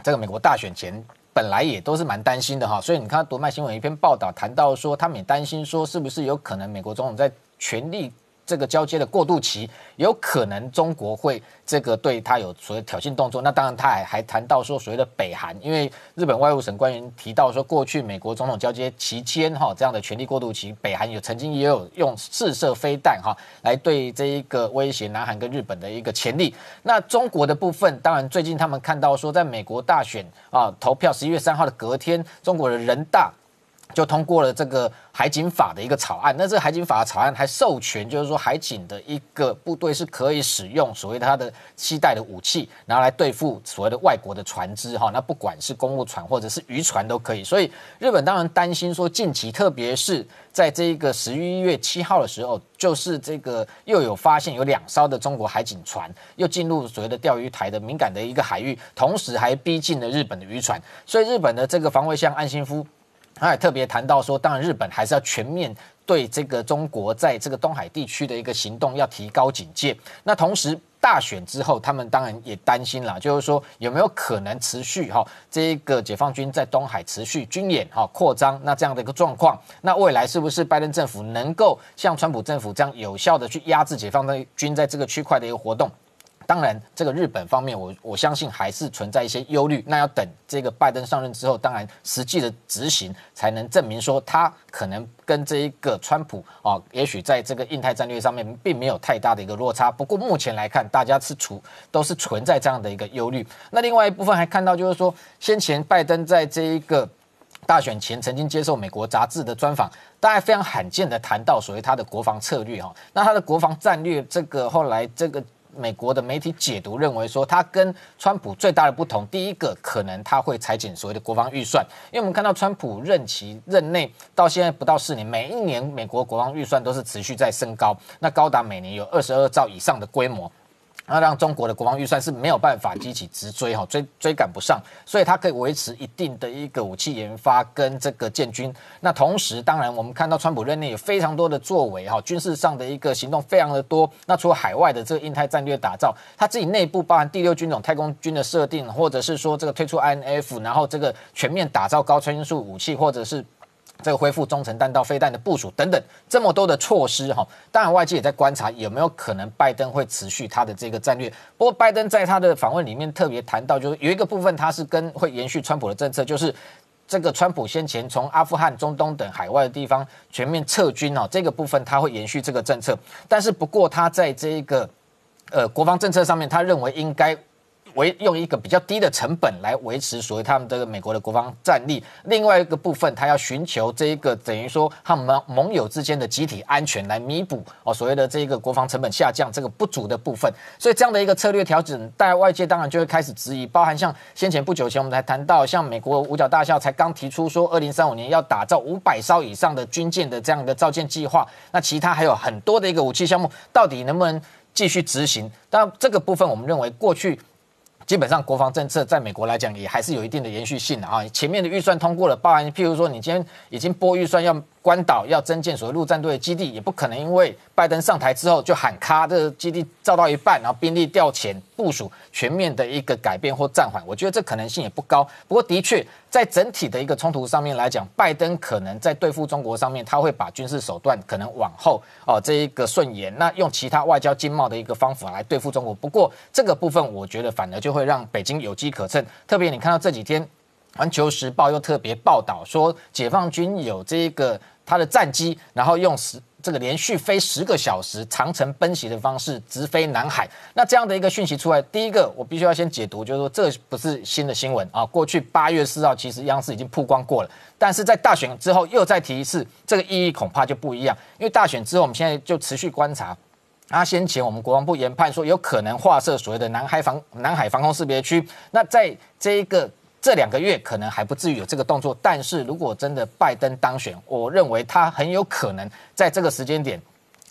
这个美国大选前，本来也都是蛮担心的哈。所以，你看读卖新闻一篇报道谈到说，他们也担心说，是不是有可能美国总统在全力。这个交接的过渡期，有可能中国会这个对他有所谓挑衅动作。那当然，他还还谈到说所谓的北韩，因为日本外务省官员提到说，过去美国总统交接期间哈这样的权力过渡期，北韩有曾经也有用试射飞弹哈来对这一个威胁南韩跟日本的一个潜力。那中国的部分，当然最近他们看到说，在美国大选啊投票十一月三号的隔天，中国的人大。就通过了这个海警法的一个草案，那这个海警法的草案还授权，就是说海警的一个部队是可以使用所谓它的期待的武器，然后来对付所谓的外国的船只哈，那不管是公务船或者是渔船都可以。所以日本当然担心说，近期特别是在这一个十一月七号的时候，就是这个又有发现有两艘的中国海警船又进入所谓的钓鱼台的敏感的一个海域，同时还逼近了日本的渔船，所以日本的这个防卫相岸信夫。他也特别谈到说，当然日本还是要全面对这个中国在这个东海地区的一个行动要提高警戒。那同时。大选之后，他们当然也担心了，就是说有没有可能持续哈这一个解放军在东海持续军演哈扩张，那这样的一个状况，那未来是不是拜登政府能够像川普政府这样有效的去压制解放军在这个区块的一个活动？当然，这个日本方面，我我相信还是存在一些忧虑。那要等这个拜登上任之后，当然实际的执行才能证明说他可能跟这一个川普啊，也许在这个印太战略上面并没有太大的一个落差。不过目前来看，大家是处都是存在这样的一个忧虑。那另外一部分还看到就是说，先前拜登在这一个大选前曾经接受美国杂志的专访，大家非常罕见的谈到所谓他的国防策略哈。那他的国防战略这个后来这个。美国的媒体解读认为说，他跟川普最大的不同，第一个可能他会裁减所谓的国防预算，因为我们看到川普任期任内到现在不到四年，每一年美国国防预算都是持续在升高，那高达每年有二十二兆以上的规模。那让中国的国防预算是没有办法激起直追哈，追追赶不上，所以它可以维持一定的一个武器研发跟这个建军。那同时，当然我们看到川普任内有非常多的作为哈，军事上的一个行动非常的多。那除了海外的这个印太战略打造，他自己内部包含第六军种太空军的设定，或者是说这个推出 INF，然后这个全面打造高超音速武器，或者是。这个恢复中程弹道飞弹的部署等等，这么多的措施哈，当然外界也在观察有没有可能拜登会持续他的这个战略。不过拜登在他的访问里面特别谈到，就是有一个部分他是跟会延续川普的政策，就是这个川普先前从阿富汗、中东等海外的地方全面撤军哦，这个部分他会延续这个政策。但是不过他在这一个呃国防政策上面，他认为应该。维用一个比较低的成本来维持所谓他们这个美国的国防战力，另外一个部分，他要寻求这一个等于说他们盟友之间的集体安全来弥补哦所谓的这一个国防成本下降这个不足的部分，所以这样的一个策略调整，大家外界当然就会开始质疑，包含像先前不久前我们才谈到，像美国五角大校才刚提出说，二零三五年要打造五百艘以上的军舰的这样的造舰计划，那其他还有很多的一个武器项目，到底能不能继续执行？当然这个部分我们认为过去。基本上，国防政策在美国来讲也还是有一定的延续性的啊。前面的预算通过了，包含譬如说，你今天已经拨预算要。关岛要增建所谓陆战队基地，也不可能因为拜登上台之后就喊卡，这个基地造到一半，然后兵力调遣部署全面的一个改变或暂缓。我觉得这可能性也不高。不过的确，在整体的一个冲突上面来讲，拜登可能在对付中国上面，他会把军事手段可能往后哦这一个顺延，那用其他外交经贸的一个方法来对付中国。不过这个部分，我觉得反而就会让北京有机可乘。特别你看到这几天，环球时报又特别报道说，解放军有这一个。他的战机，然后用十这个连续飞十个小时长程奔袭的方式直飞南海。那这样的一个讯息出来，第一个我必须要先解读，就是说这不是新的新闻啊。过去八月四号，其实央视已经曝光过了，但是在大选之后又再提一次，这个意义恐怕就不一样。因为大选之后，我们现在就持续观察。啊，先前我们国防部研判说，有可能划设所谓的南海防南海防空识别区。那在这一个。这两个月可能还不至于有这个动作，但是如果真的拜登当选，我认为他很有可能在这个时间点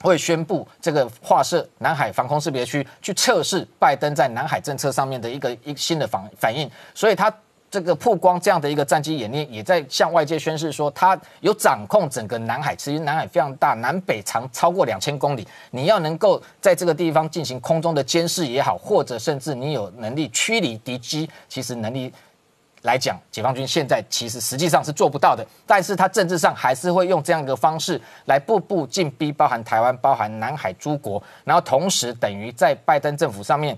会宣布这个划设南海防空识别区，去测试拜登在南海政策上面的一个一新的反反应。所以他这个曝光这样的一个战机演练，也在向外界宣示说，他有掌控整个南海。其实南海非常大，南北长超过两千公里，你要能够在这个地方进行空中的监视也好，或者甚至你有能力驱离敌机，其实能力。来讲，解放军现在其实实际上是做不到的，但是他政治上还是会用这样一个方式来步步进逼，包含台湾、包含南海诸国，然后同时等于在拜登政府上面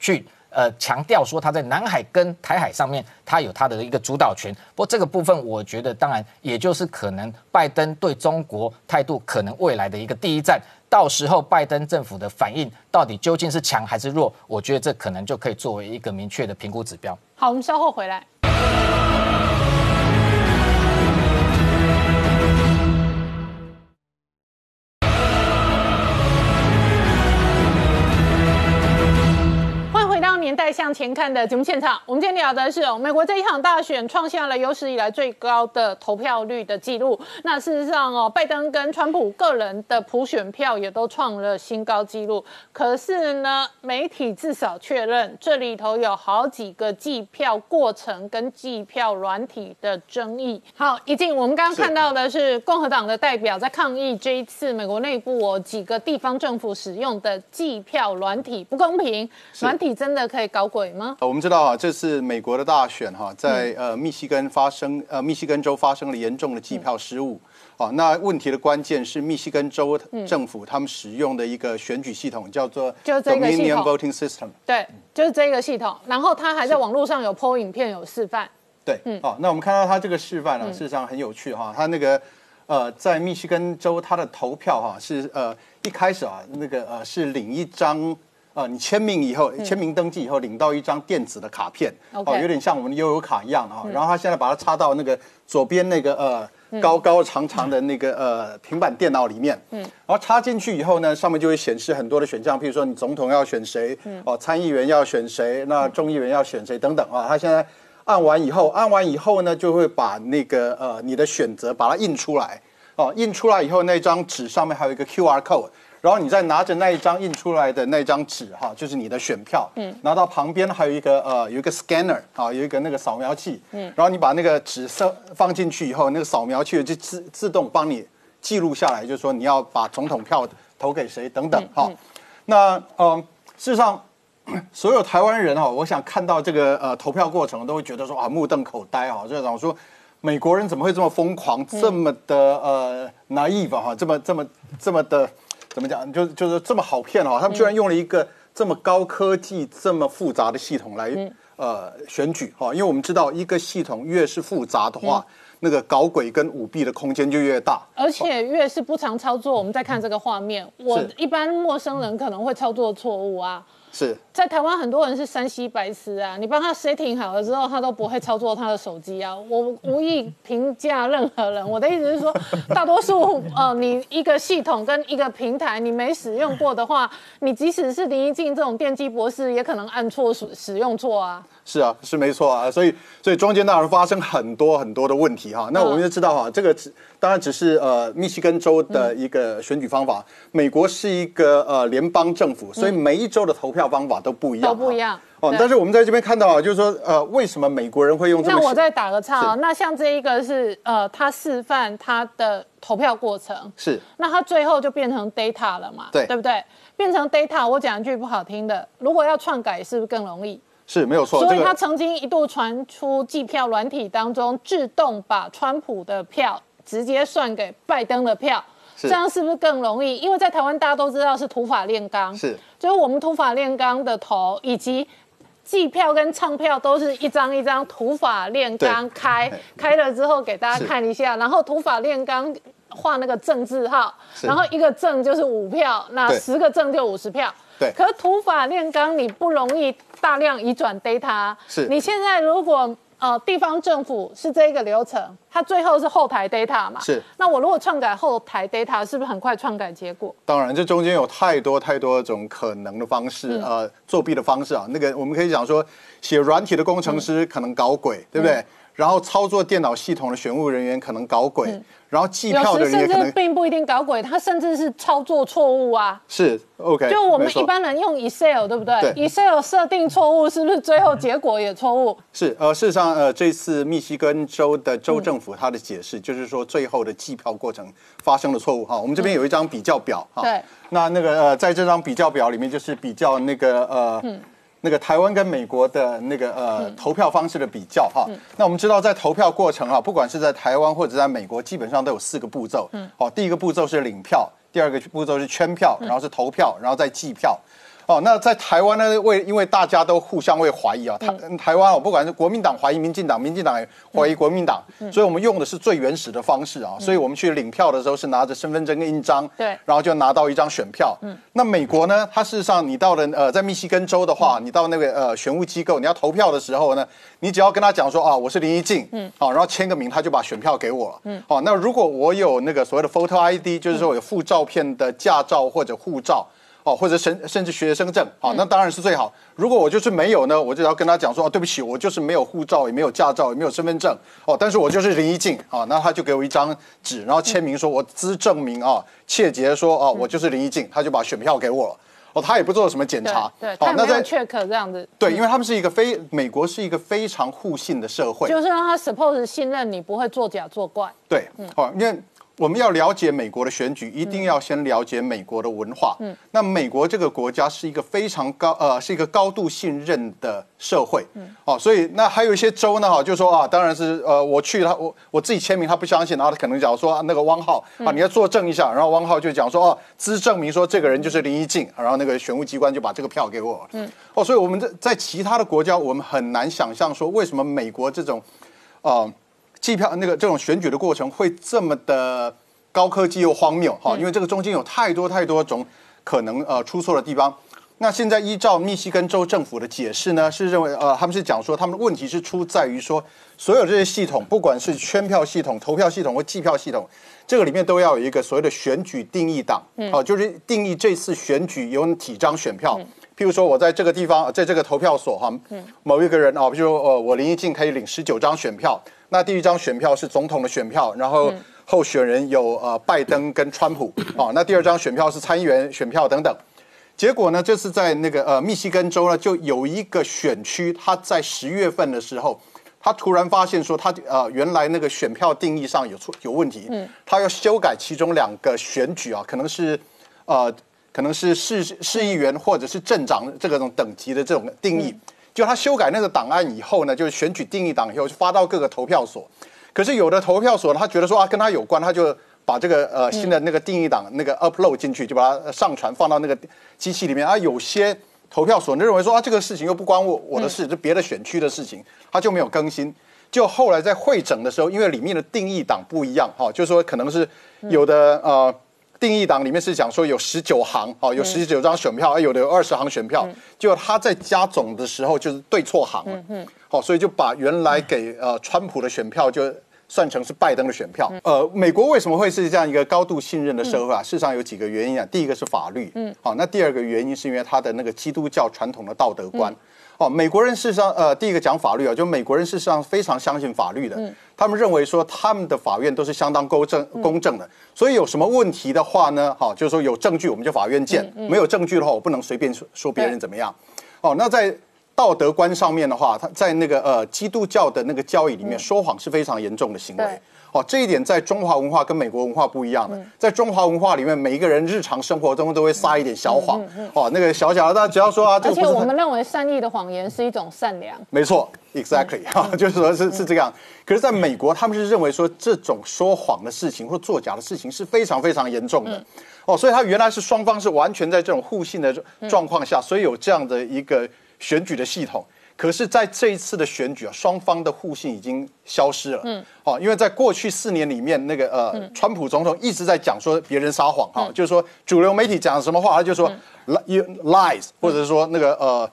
去呃强调说他在南海跟台海上面他有他的一个主导权。不过这个部分，我觉得当然也就是可能拜登对中国态度可能未来的一个第一站，到时候拜登政府的反应到底究竟是强还是弱，我觉得这可能就可以作为一个明确的评估指标。好，我们稍后回来。Oh! 年代向前看的节目现场，我们今天聊的是哦，美国这一场大选创下了有史以来最高的投票率的记录。那事实上哦，拜登跟川普个人的普选票也都创了新高纪录。可是呢，媒体至少确认这里头有好几个计票过程跟计票软体的争议。好，一进我们刚刚看到的是共和党的代表在抗议这一次美国内部哦几个地方政府使用的计票软体不公平，软体真的可以搞鬼吗？呃我们知道啊，这次美国的大选哈，在呃密西根发生呃密西根州发生了严重的计票失误。啊，那问题的关键是密西根州政府他们使用的一个选举系统，叫做 Dominion Voting System。对，就是这个系统。然后他还在网络上有 PO 影片有示范。对，嗯哦，那我们看到他这个示范呢，事实上很有趣哈。他那个呃，在密西根州，他的投票哈是呃一开始啊，那个呃是领一张呃你签名以后，签名登记以后领到一张电子的卡片，哦，有点像我们的悠游卡一样啊。然后他现在把它插到那个左边那个呃高高长长的那个呃平板电脑里面，嗯，然后插进去以后呢，上面就会显示很多的选项，譬如说你总统要选谁，哦，参议员要选谁，那众议员要选谁等等啊。他现在按完以后，按完以后呢，就会把那个呃你的选择把它印出来，哦，印出来以后那张纸上面还有一个 QR code。然后你再拿着那一张印出来的那张纸哈，就是你的选票，嗯，拿到旁边还有一个呃有一个 scanner 啊，有一个那个扫描器，嗯，然后你把那个纸放放进去以后，那个扫描器就自自动帮你记录下来，就是说你要把总统票投给谁等等哈。那嗯，事实上。所有台湾人哈，我想看到这个呃投票过程，都会觉得说啊目瞪口呆哈，就想说美国人怎么会这么疯狂，这么的呃 naive 哈，这么这么这么的怎么讲，就就是这么好骗哈，他们居然用了一个这么高科技、这么复杂的系统来呃选举。哈，因为我们知道一个系统越是复杂的话，那个搞鬼跟舞弊的空间就越大。而且越是不常操作，我们再看这个画面，我一般陌生人可能会操作错误啊。是在台湾很多人是山西白痴啊，你帮他 setting 好了之后，他都不会操作他的手机啊。我无意评价任何人，我的意思是说，大多数呃，你一个系统跟一个平台你没使用过的话，你即使是林一静这种电机博士，也可能按错使使用错啊。是啊，是没错啊，所以所以中间当然发生很多很多的问题哈。那我们就知道哈，这个只当然只是呃密西根州的一个选举方法，美国是一个呃联邦政府，所以每一州的投票方法都不一样，都不一样哦。但是我们在这边看到啊，就是说呃，为什么美国人会用这么？那我再打个岔啊，那像这一个是呃，他示范他的投票过程，是那他最后就变成 data 了嘛？对对不对？变成 data，我讲一句不好听的，如果要篡改，是不是更容易？是没有错，所以他曾经一度传出计票软体当中自动把川普的票直接算给拜登的票，这样是不是更容易？因为在台湾大家都知道是土法炼钢，是。就是我们土法炼钢的头以及。计票跟唱票都是一张一张土法炼钢开开了之后给大家看一下，然后土法炼钢画那个正字号，然后一个正就是五票，那十个正就五十票。对可是土法炼钢你不容易大量移转 data，是你现在如果呃地方政府是这个流程，它最后是后台 data 嘛？是。那我如果篡改后台 data，是不是很快篡改结果？当然，这中间有太多太多种可能的方式，呃，作弊的方式啊。那个我们可以讲说，写软体的工程师可能搞鬼，对不对？然后操作电脑系统的选务人员可能搞鬼，然后计票的人也可能至并不一定搞鬼，他甚至是操作错误啊。是 OK。就我们一般人用 Excel 对不对对 e x c e l 设定错误，是不是最后结果也错误？是呃，事实上呃，这次密西根州的州政府他的解释就是说，最后的计票过程发生了错误哈。我们这边有一张比较表哈，对，那那个呃，在这张比较表里面就是比较那个呃。那个台湾跟美国的那个呃投票方式的比较哈，那我们知道在投票过程啊，不管是在台湾或者在美国，基本上都有四个步骤。嗯，好，第一个步骤是领票，第二个步骤是圈票，然后是投票，然后再计票。哦，那在台湾呢，为因为大家都互相会怀疑啊，台台湾哦，不管是国民党怀疑民进党，民进党也怀疑国民党，所以我们用的是最原始的方式啊，所以我们去领票的时候是拿着身份证跟印章，对。然后就拿到一张选票。嗯，那美国呢，它事实上你到了呃，在密西根州的话，你到那个呃选务机构，你要投票的时候呢，你只要跟他讲说啊，我是林一静，嗯，好，然后签个名，他就把选票给我了。嗯，好，那如果我有那个所谓的 photo ID，就是说我有附照片的驾照或者护照。哦，或者甚甚至学生证，好，那当然是最好。如果我就是没有呢，我就要跟他讲说，哦，对不起，我就是没有护照，也没有驾照，也没有身份证，哦，但是我就是林一静，啊，那他就给我一张纸，然后签名说我资证明啊，切结说哦，我就是林一静，他就把选票给我了。哦，他也不做什么检查，对，哦，那在 check 这样子。对，因为他们是一个非美国是一个非常互信的社会，就是让他 suppose 信任你不会作假作怪。对，哦，因为。我们要了解美国的选举，一定要先了解美国的文化。嗯，那美国这个国家是一个非常高呃，是一个高度信任的社会。嗯，哦，所以那还有一些州呢，哈，就说啊，当然是呃，我去他我我自己签名，他不相信，然后他可能讲说那个汪浩啊，你要作证一下，然后汪浩就讲说哦，资证明说这个人就是林一静，然后那个选务机关就把这个票给我。嗯，哦，所以我们在在其他的国家，我们很难想象说为什么美国这种，呃。计票那个这种选举的过程会这么的高科技又荒谬哈，因为这个中间有太多太多种可能呃出错的地方。那现在依照密西根州政府的解释呢，是认为呃他们是讲说他们的问题是出在于说所有这些系统，不管是圈票系统、投票系统或计票系统，这个里面都要有一个所谓的选举定义档，好，就是定义这次选举有几张选票。譬如说我在这个地方，在这个投票所哈，某一个人啊，比如呃我林一静可以领十九张选票。那第一张选票是总统的选票，然后候选人有呃拜登跟川普啊。那第二张选票是参议员选票等等。结果呢，这次在那个呃密西根州呢，就有一个选区，他在十月份的时候，他突然发现说他呃原来那个选票定义上有错有问题，嗯，他要修改其中两个选举啊，可能是呃可能是市市议员或者是镇长这个种等级的这种定义。就他修改那个档案以后呢，就是选举定义档以后，就发到各个投票所。可是有的投票所他觉得说啊，跟他有关，他就把这个呃新的那个定义档那个 upload 进去，就把它上传放到那个机器里面。啊，有些投票所认为说啊，这个事情又不关我我的事，是别的选区的事情，他就没有更新。就后来在会诊的时候，因为里面的定义档不一样，哈，就是说可能是有的呃。定义档里面是讲说有十九行，哦，有十九张选票，哎，有的有二十行选票，就他在加总的时候就是对错行了，好，所以就把原来给呃川普的选票就算成是拜登的选票。呃，美国为什么会是这样一个高度信任的社会啊？事实上有几个原因啊，第一个是法律，嗯，好，那第二个原因是因为他的那个基督教传统的道德观。哦，美国人事实上，呃，第一个讲法律啊，就美国人事实上非常相信法律的。嗯，他们认为说他们的法院都是相当公正、公正的，所以有什么问题的话呢，好，就是说有证据我们就法院见，没有证据的话，我不能随便说说别人怎么样。哦，那在道德观上面的话，他在那个呃基督教的那个教义里面，说谎是非常严重的行为。哦，这一点在中华文化跟美国文化不一样的。在中华文化里面，每一个人日常生活中都会撒一点小谎。哦，那个小小的，大家只要说啊，而且我们认为善意的谎言是一种善良。没错，exactly，哈，就是说是是这样。可是，在美国，他们是认为说这种说谎的事情或作假的事情是非常非常严重的。哦，所以他原来是双方是完全在这种互信的状况下，所以有这样的一个选举的系统。可是，在这一次的选举啊，双方的互信已经消失了。嗯，哦，因为在过去四年里面，那个呃，川普总统一直在讲说别人撒谎，哈，就是说主流媒体讲什么话，他就说 lies，或者是说那个呃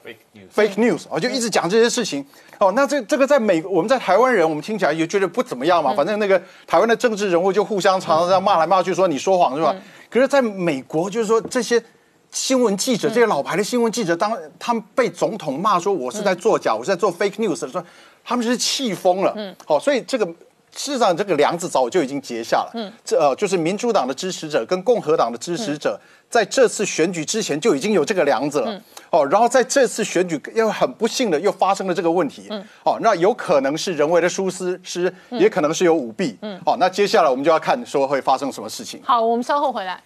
fake news，哦，就一直讲这些事情。哦，那这这个在美，我们在台湾人，我们听起来也觉得不怎么样嘛。反正那个台湾的政治人物就互相常常这样骂来骂去，说你说谎是吧？可是在美国，就是说这些。新闻记者，这些老牌的新闻记者，当他们被总统骂说我是在作假，我是在做 fake news 的时候，他们是气疯了。嗯，好，所以这个事实上这个梁子早就已经结下了。嗯，这呃就是民主党的支持者跟共和党的支持者在这次选举之前就已经有这个梁子了。嗯，哦，然后在这次选举又很不幸的又发生了这个问题。嗯，哦，那有可能是人为的疏失，是也可能是有舞弊。嗯，哦，那接下来我们就要看说会发生什么事情。好，我们稍后回来。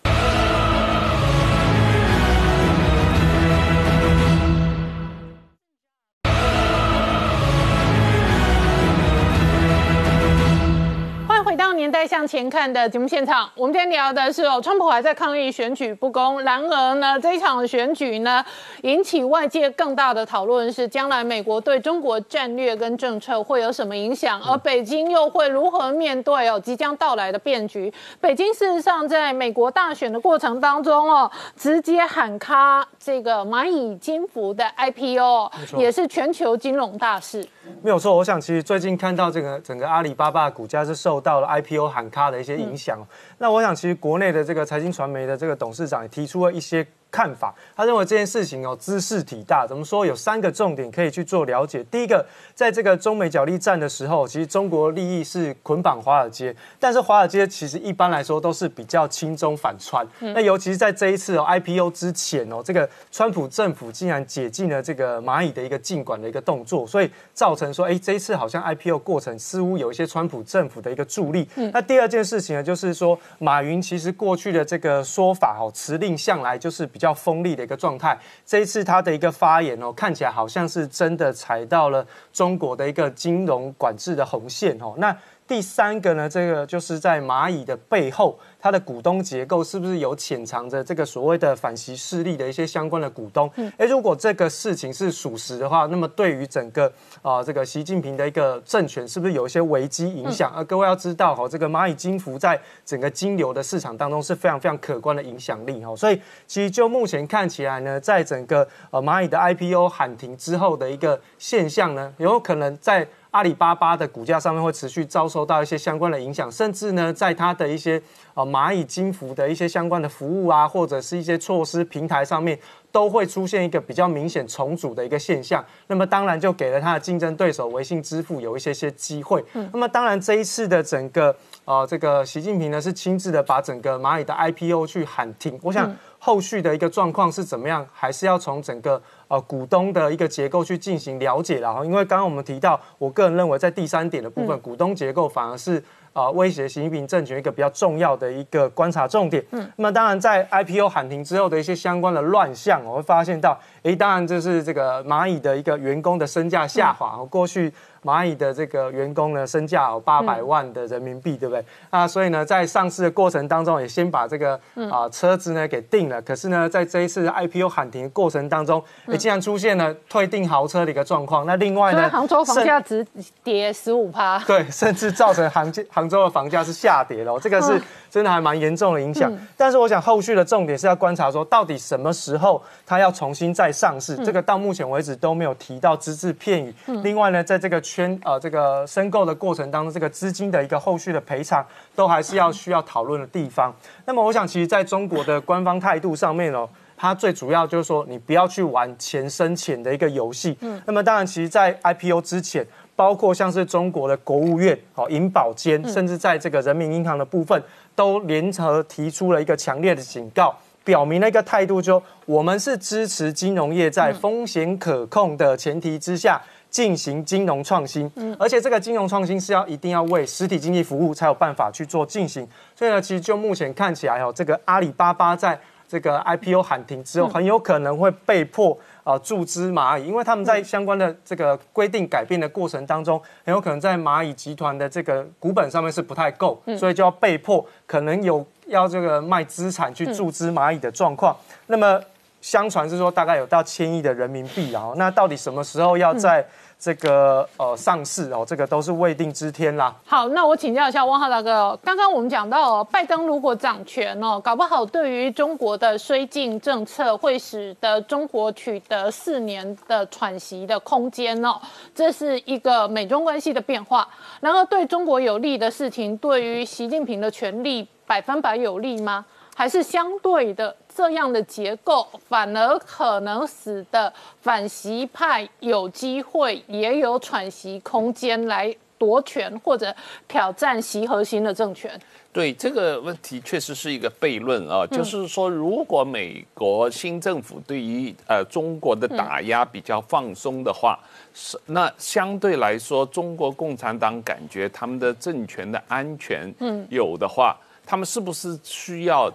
年代向前看的节目现场，我们今天聊的是哦，川普还在抗议选举不公。然而呢，这一场选举呢，引起外界更大的讨论是，将来美国对中国战略跟政策会有什么影响？而北京又会如何面对哦即将到来的变局？北京事实上在美国大选的过程当中哦，直接喊卡这个蚂蚁金服的 IPO，也是全球金融大事。没有错，我想其实最近看到这个整个阿里巴巴股价是受到了 IP。IPO 喊卡的一些影响，那我想其实国内的这个财经传媒的这个董事长也提出了一些看法。他认为这件事情哦，知势体大，怎么说？有三个重点可以去做了解。第一个，在这个中美角力战的时候，其实中国利益是捆绑华尔街，但是华尔街其实一般来说都是比较轻中反川。那尤其是在这一次哦 IPO 之前哦，这个川普政府竟然解禁了这个蚂蚁的一个禁管的一个动作，所以造成说，哎，这一次好像 IPO 过程似乎有一些川普政府的一个助力。那第二件事情呢，就是说马云其实过去的这个说法哦，辞令向来就是比较锋利的一个状态。这一次他的一个发言哦，看起来好像是真的踩到了中国的一个金融管制的红线哦。那第三个呢，这个就是在蚂蚁的背后，它的股东结构是不是有潜藏着这个所谓的反习势力的一些相关的股东？哎，如果这个事情是属实的话，那么对于整个啊这个习近平的一个政权，是不是有一些危机影响？啊各位要知道哈，这个蚂蚁金服在整个金流的市场当中是非常非常可观的影响力哈。所以其实就目前看起来呢，在整个呃蚂蚁的 IPO 喊停之后的一个现象呢，有可能在。阿里巴巴的股价上面会持续遭受到一些相关的影响，甚至呢，在它的一些呃蚂蚁金服的一些相关的服务啊，或者是一些措施平台上面，都会出现一个比较明显重组的一个现象。那么当然就给了它的竞争对手微信支付有一些些机会。那么当然这一次的整个呃这个习近平呢是亲自的把整个蚂蚁的 IPO 去喊停。我想后续的一个状况是怎么样，还是要从整个。呃，股东的一个结构去进行了解了哈，因为刚刚我们提到，我个人认为在第三点的部分，股东结构反而是啊威胁习近平政权一个比较重要的一个观察重点。嗯，那么当然在 IPO 喊停之后的一些相关的乱象，我会发现到，诶，当然就是这个蚂蚁的一个员工的身价下滑，过去。蚂蚁的这个员工呢，身价有八百万的人民币，对不对？啊，所以呢，在上市的过程当中，也先把这个啊车子呢给定了。可是呢，在这一次 IPO 喊停的过程当中，也竟然出现了退订豪车的一个状况。那另外呢，杭州房价直跌十五趴，对，甚至造成杭杭州的房价是下跌了。这个是真的还蛮严重的影响。但是我想后续的重点是要观察说，到底什么时候它要重新再上市？这个到目前为止都没有提到只字片语。另外呢，在这个。圈呃，这个申购的过程当中，这个资金的一个后续的赔偿，都还是要需要讨论的地方。那么，我想，其实在中国的官方态度上面哦，它最主要就是说，你不要去玩钱生钱的一个游戏。嗯。那么，当然，其实，在 IPO 之前，包括像是中国的国务院、哦银保监，甚至在这个人民银行的部分，都联合提出了一个强烈的警告，表明了一个态度，就我们是支持金融业在风险可控的前提之下。进行金融创新，嗯，而且这个金融创新是要一定要为实体经济服务才有办法去做进行。所以呢，其实就目前看起来哦，这个阿里巴巴在这个 IPO 喊停之后，很有可能会被迫啊注资蚂蚁，因为他们在相关的这个规定改变的过程当中，很有可能在蚂蚁集团的这个股本上面是不太够，所以就要被迫可能有要这个卖资产去注资蚂蚁的状况。那么。相传是说大概有到千亿的人民币，啊那到底什么时候要在这个呃上市哦？这个都是未定之天啦。好，那我请教一下汪浩大哥，刚刚我们讲到拜登如果掌权哦，搞不好对于中国的绥靖政策会使得中国取得四年的喘息的空间哦，这是一个美中关系的变化。然后对中国有利的事情，对于习近平的权力百分百有利吗？还是相对的？这样的结构反而可能使得反习派有机会也有喘息空间来夺权或者挑战习核心的政权。对这个问题确实是一个悖论啊，就是说，如果美国新政府对于呃中国的打压比较放松的话，是那相对来说，中国共产党感觉他们的政权的安全嗯有的话，他们是不是需要？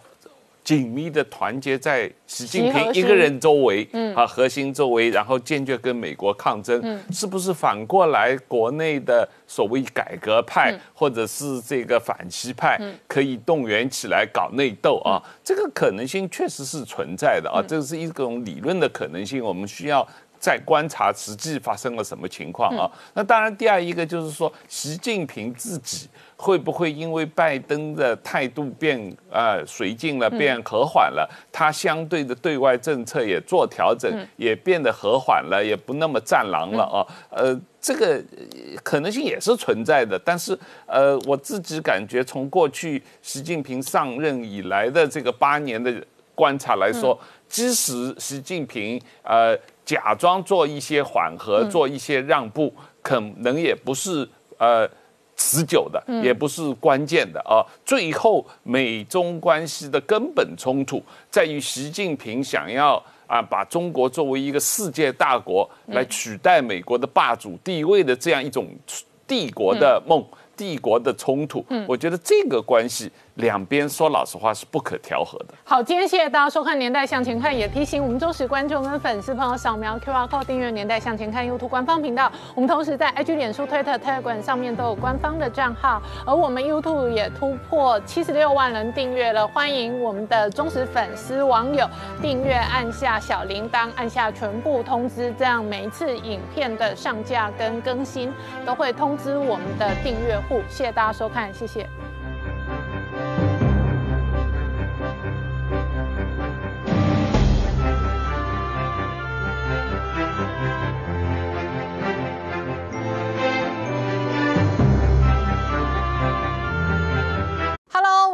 紧密的团结在习近平一个人周围，啊，核心周围，然后坚决跟美国抗争，是不是反过来，国内的所谓改革派或者是这个反西派可以动员起来搞内斗啊？这个可能性确实是存在的啊，这是一种理论的可能性，我们需要再观察实际发生了什么情况啊。那当然，第二一个就是说，习近平自己。会不会因为拜登的态度变呃绥靖了，变和缓了，他相对的对外政策也做调整，也变得和缓了，也不那么战狼了啊？呃，这个可能性也是存在的。但是呃，我自己感觉从过去习近平上任以来的这个八年的观察来说，即使习近平呃假装做一些缓和，做一些让步，可能也不是呃。持久的，也不是关键的啊。最后，美中关系的根本冲突在于习近平想要啊，把中国作为一个世界大国来取代美国的霸主地位的这样一种帝国的梦。帝国的冲突，嗯，我觉得这个关系两边说老实话是不可调和的。好，今天谢谢大家收看《年代向前看》，也提醒我们忠实观众跟粉丝朋友扫描 Q R code 订阅《年代向前看》YouTube 官方频道。我们同时在 IG、脸书、Twitter、Telegram 上面都有官方的账号，而我们 YouTube 也突破七十六万人订阅了。欢迎我们的忠实粉丝网友订阅，按下小铃铛，按下全部通知，这样每一次影片的上架跟更新都会通知我们的订阅户。谢谢大家收看，谢谢。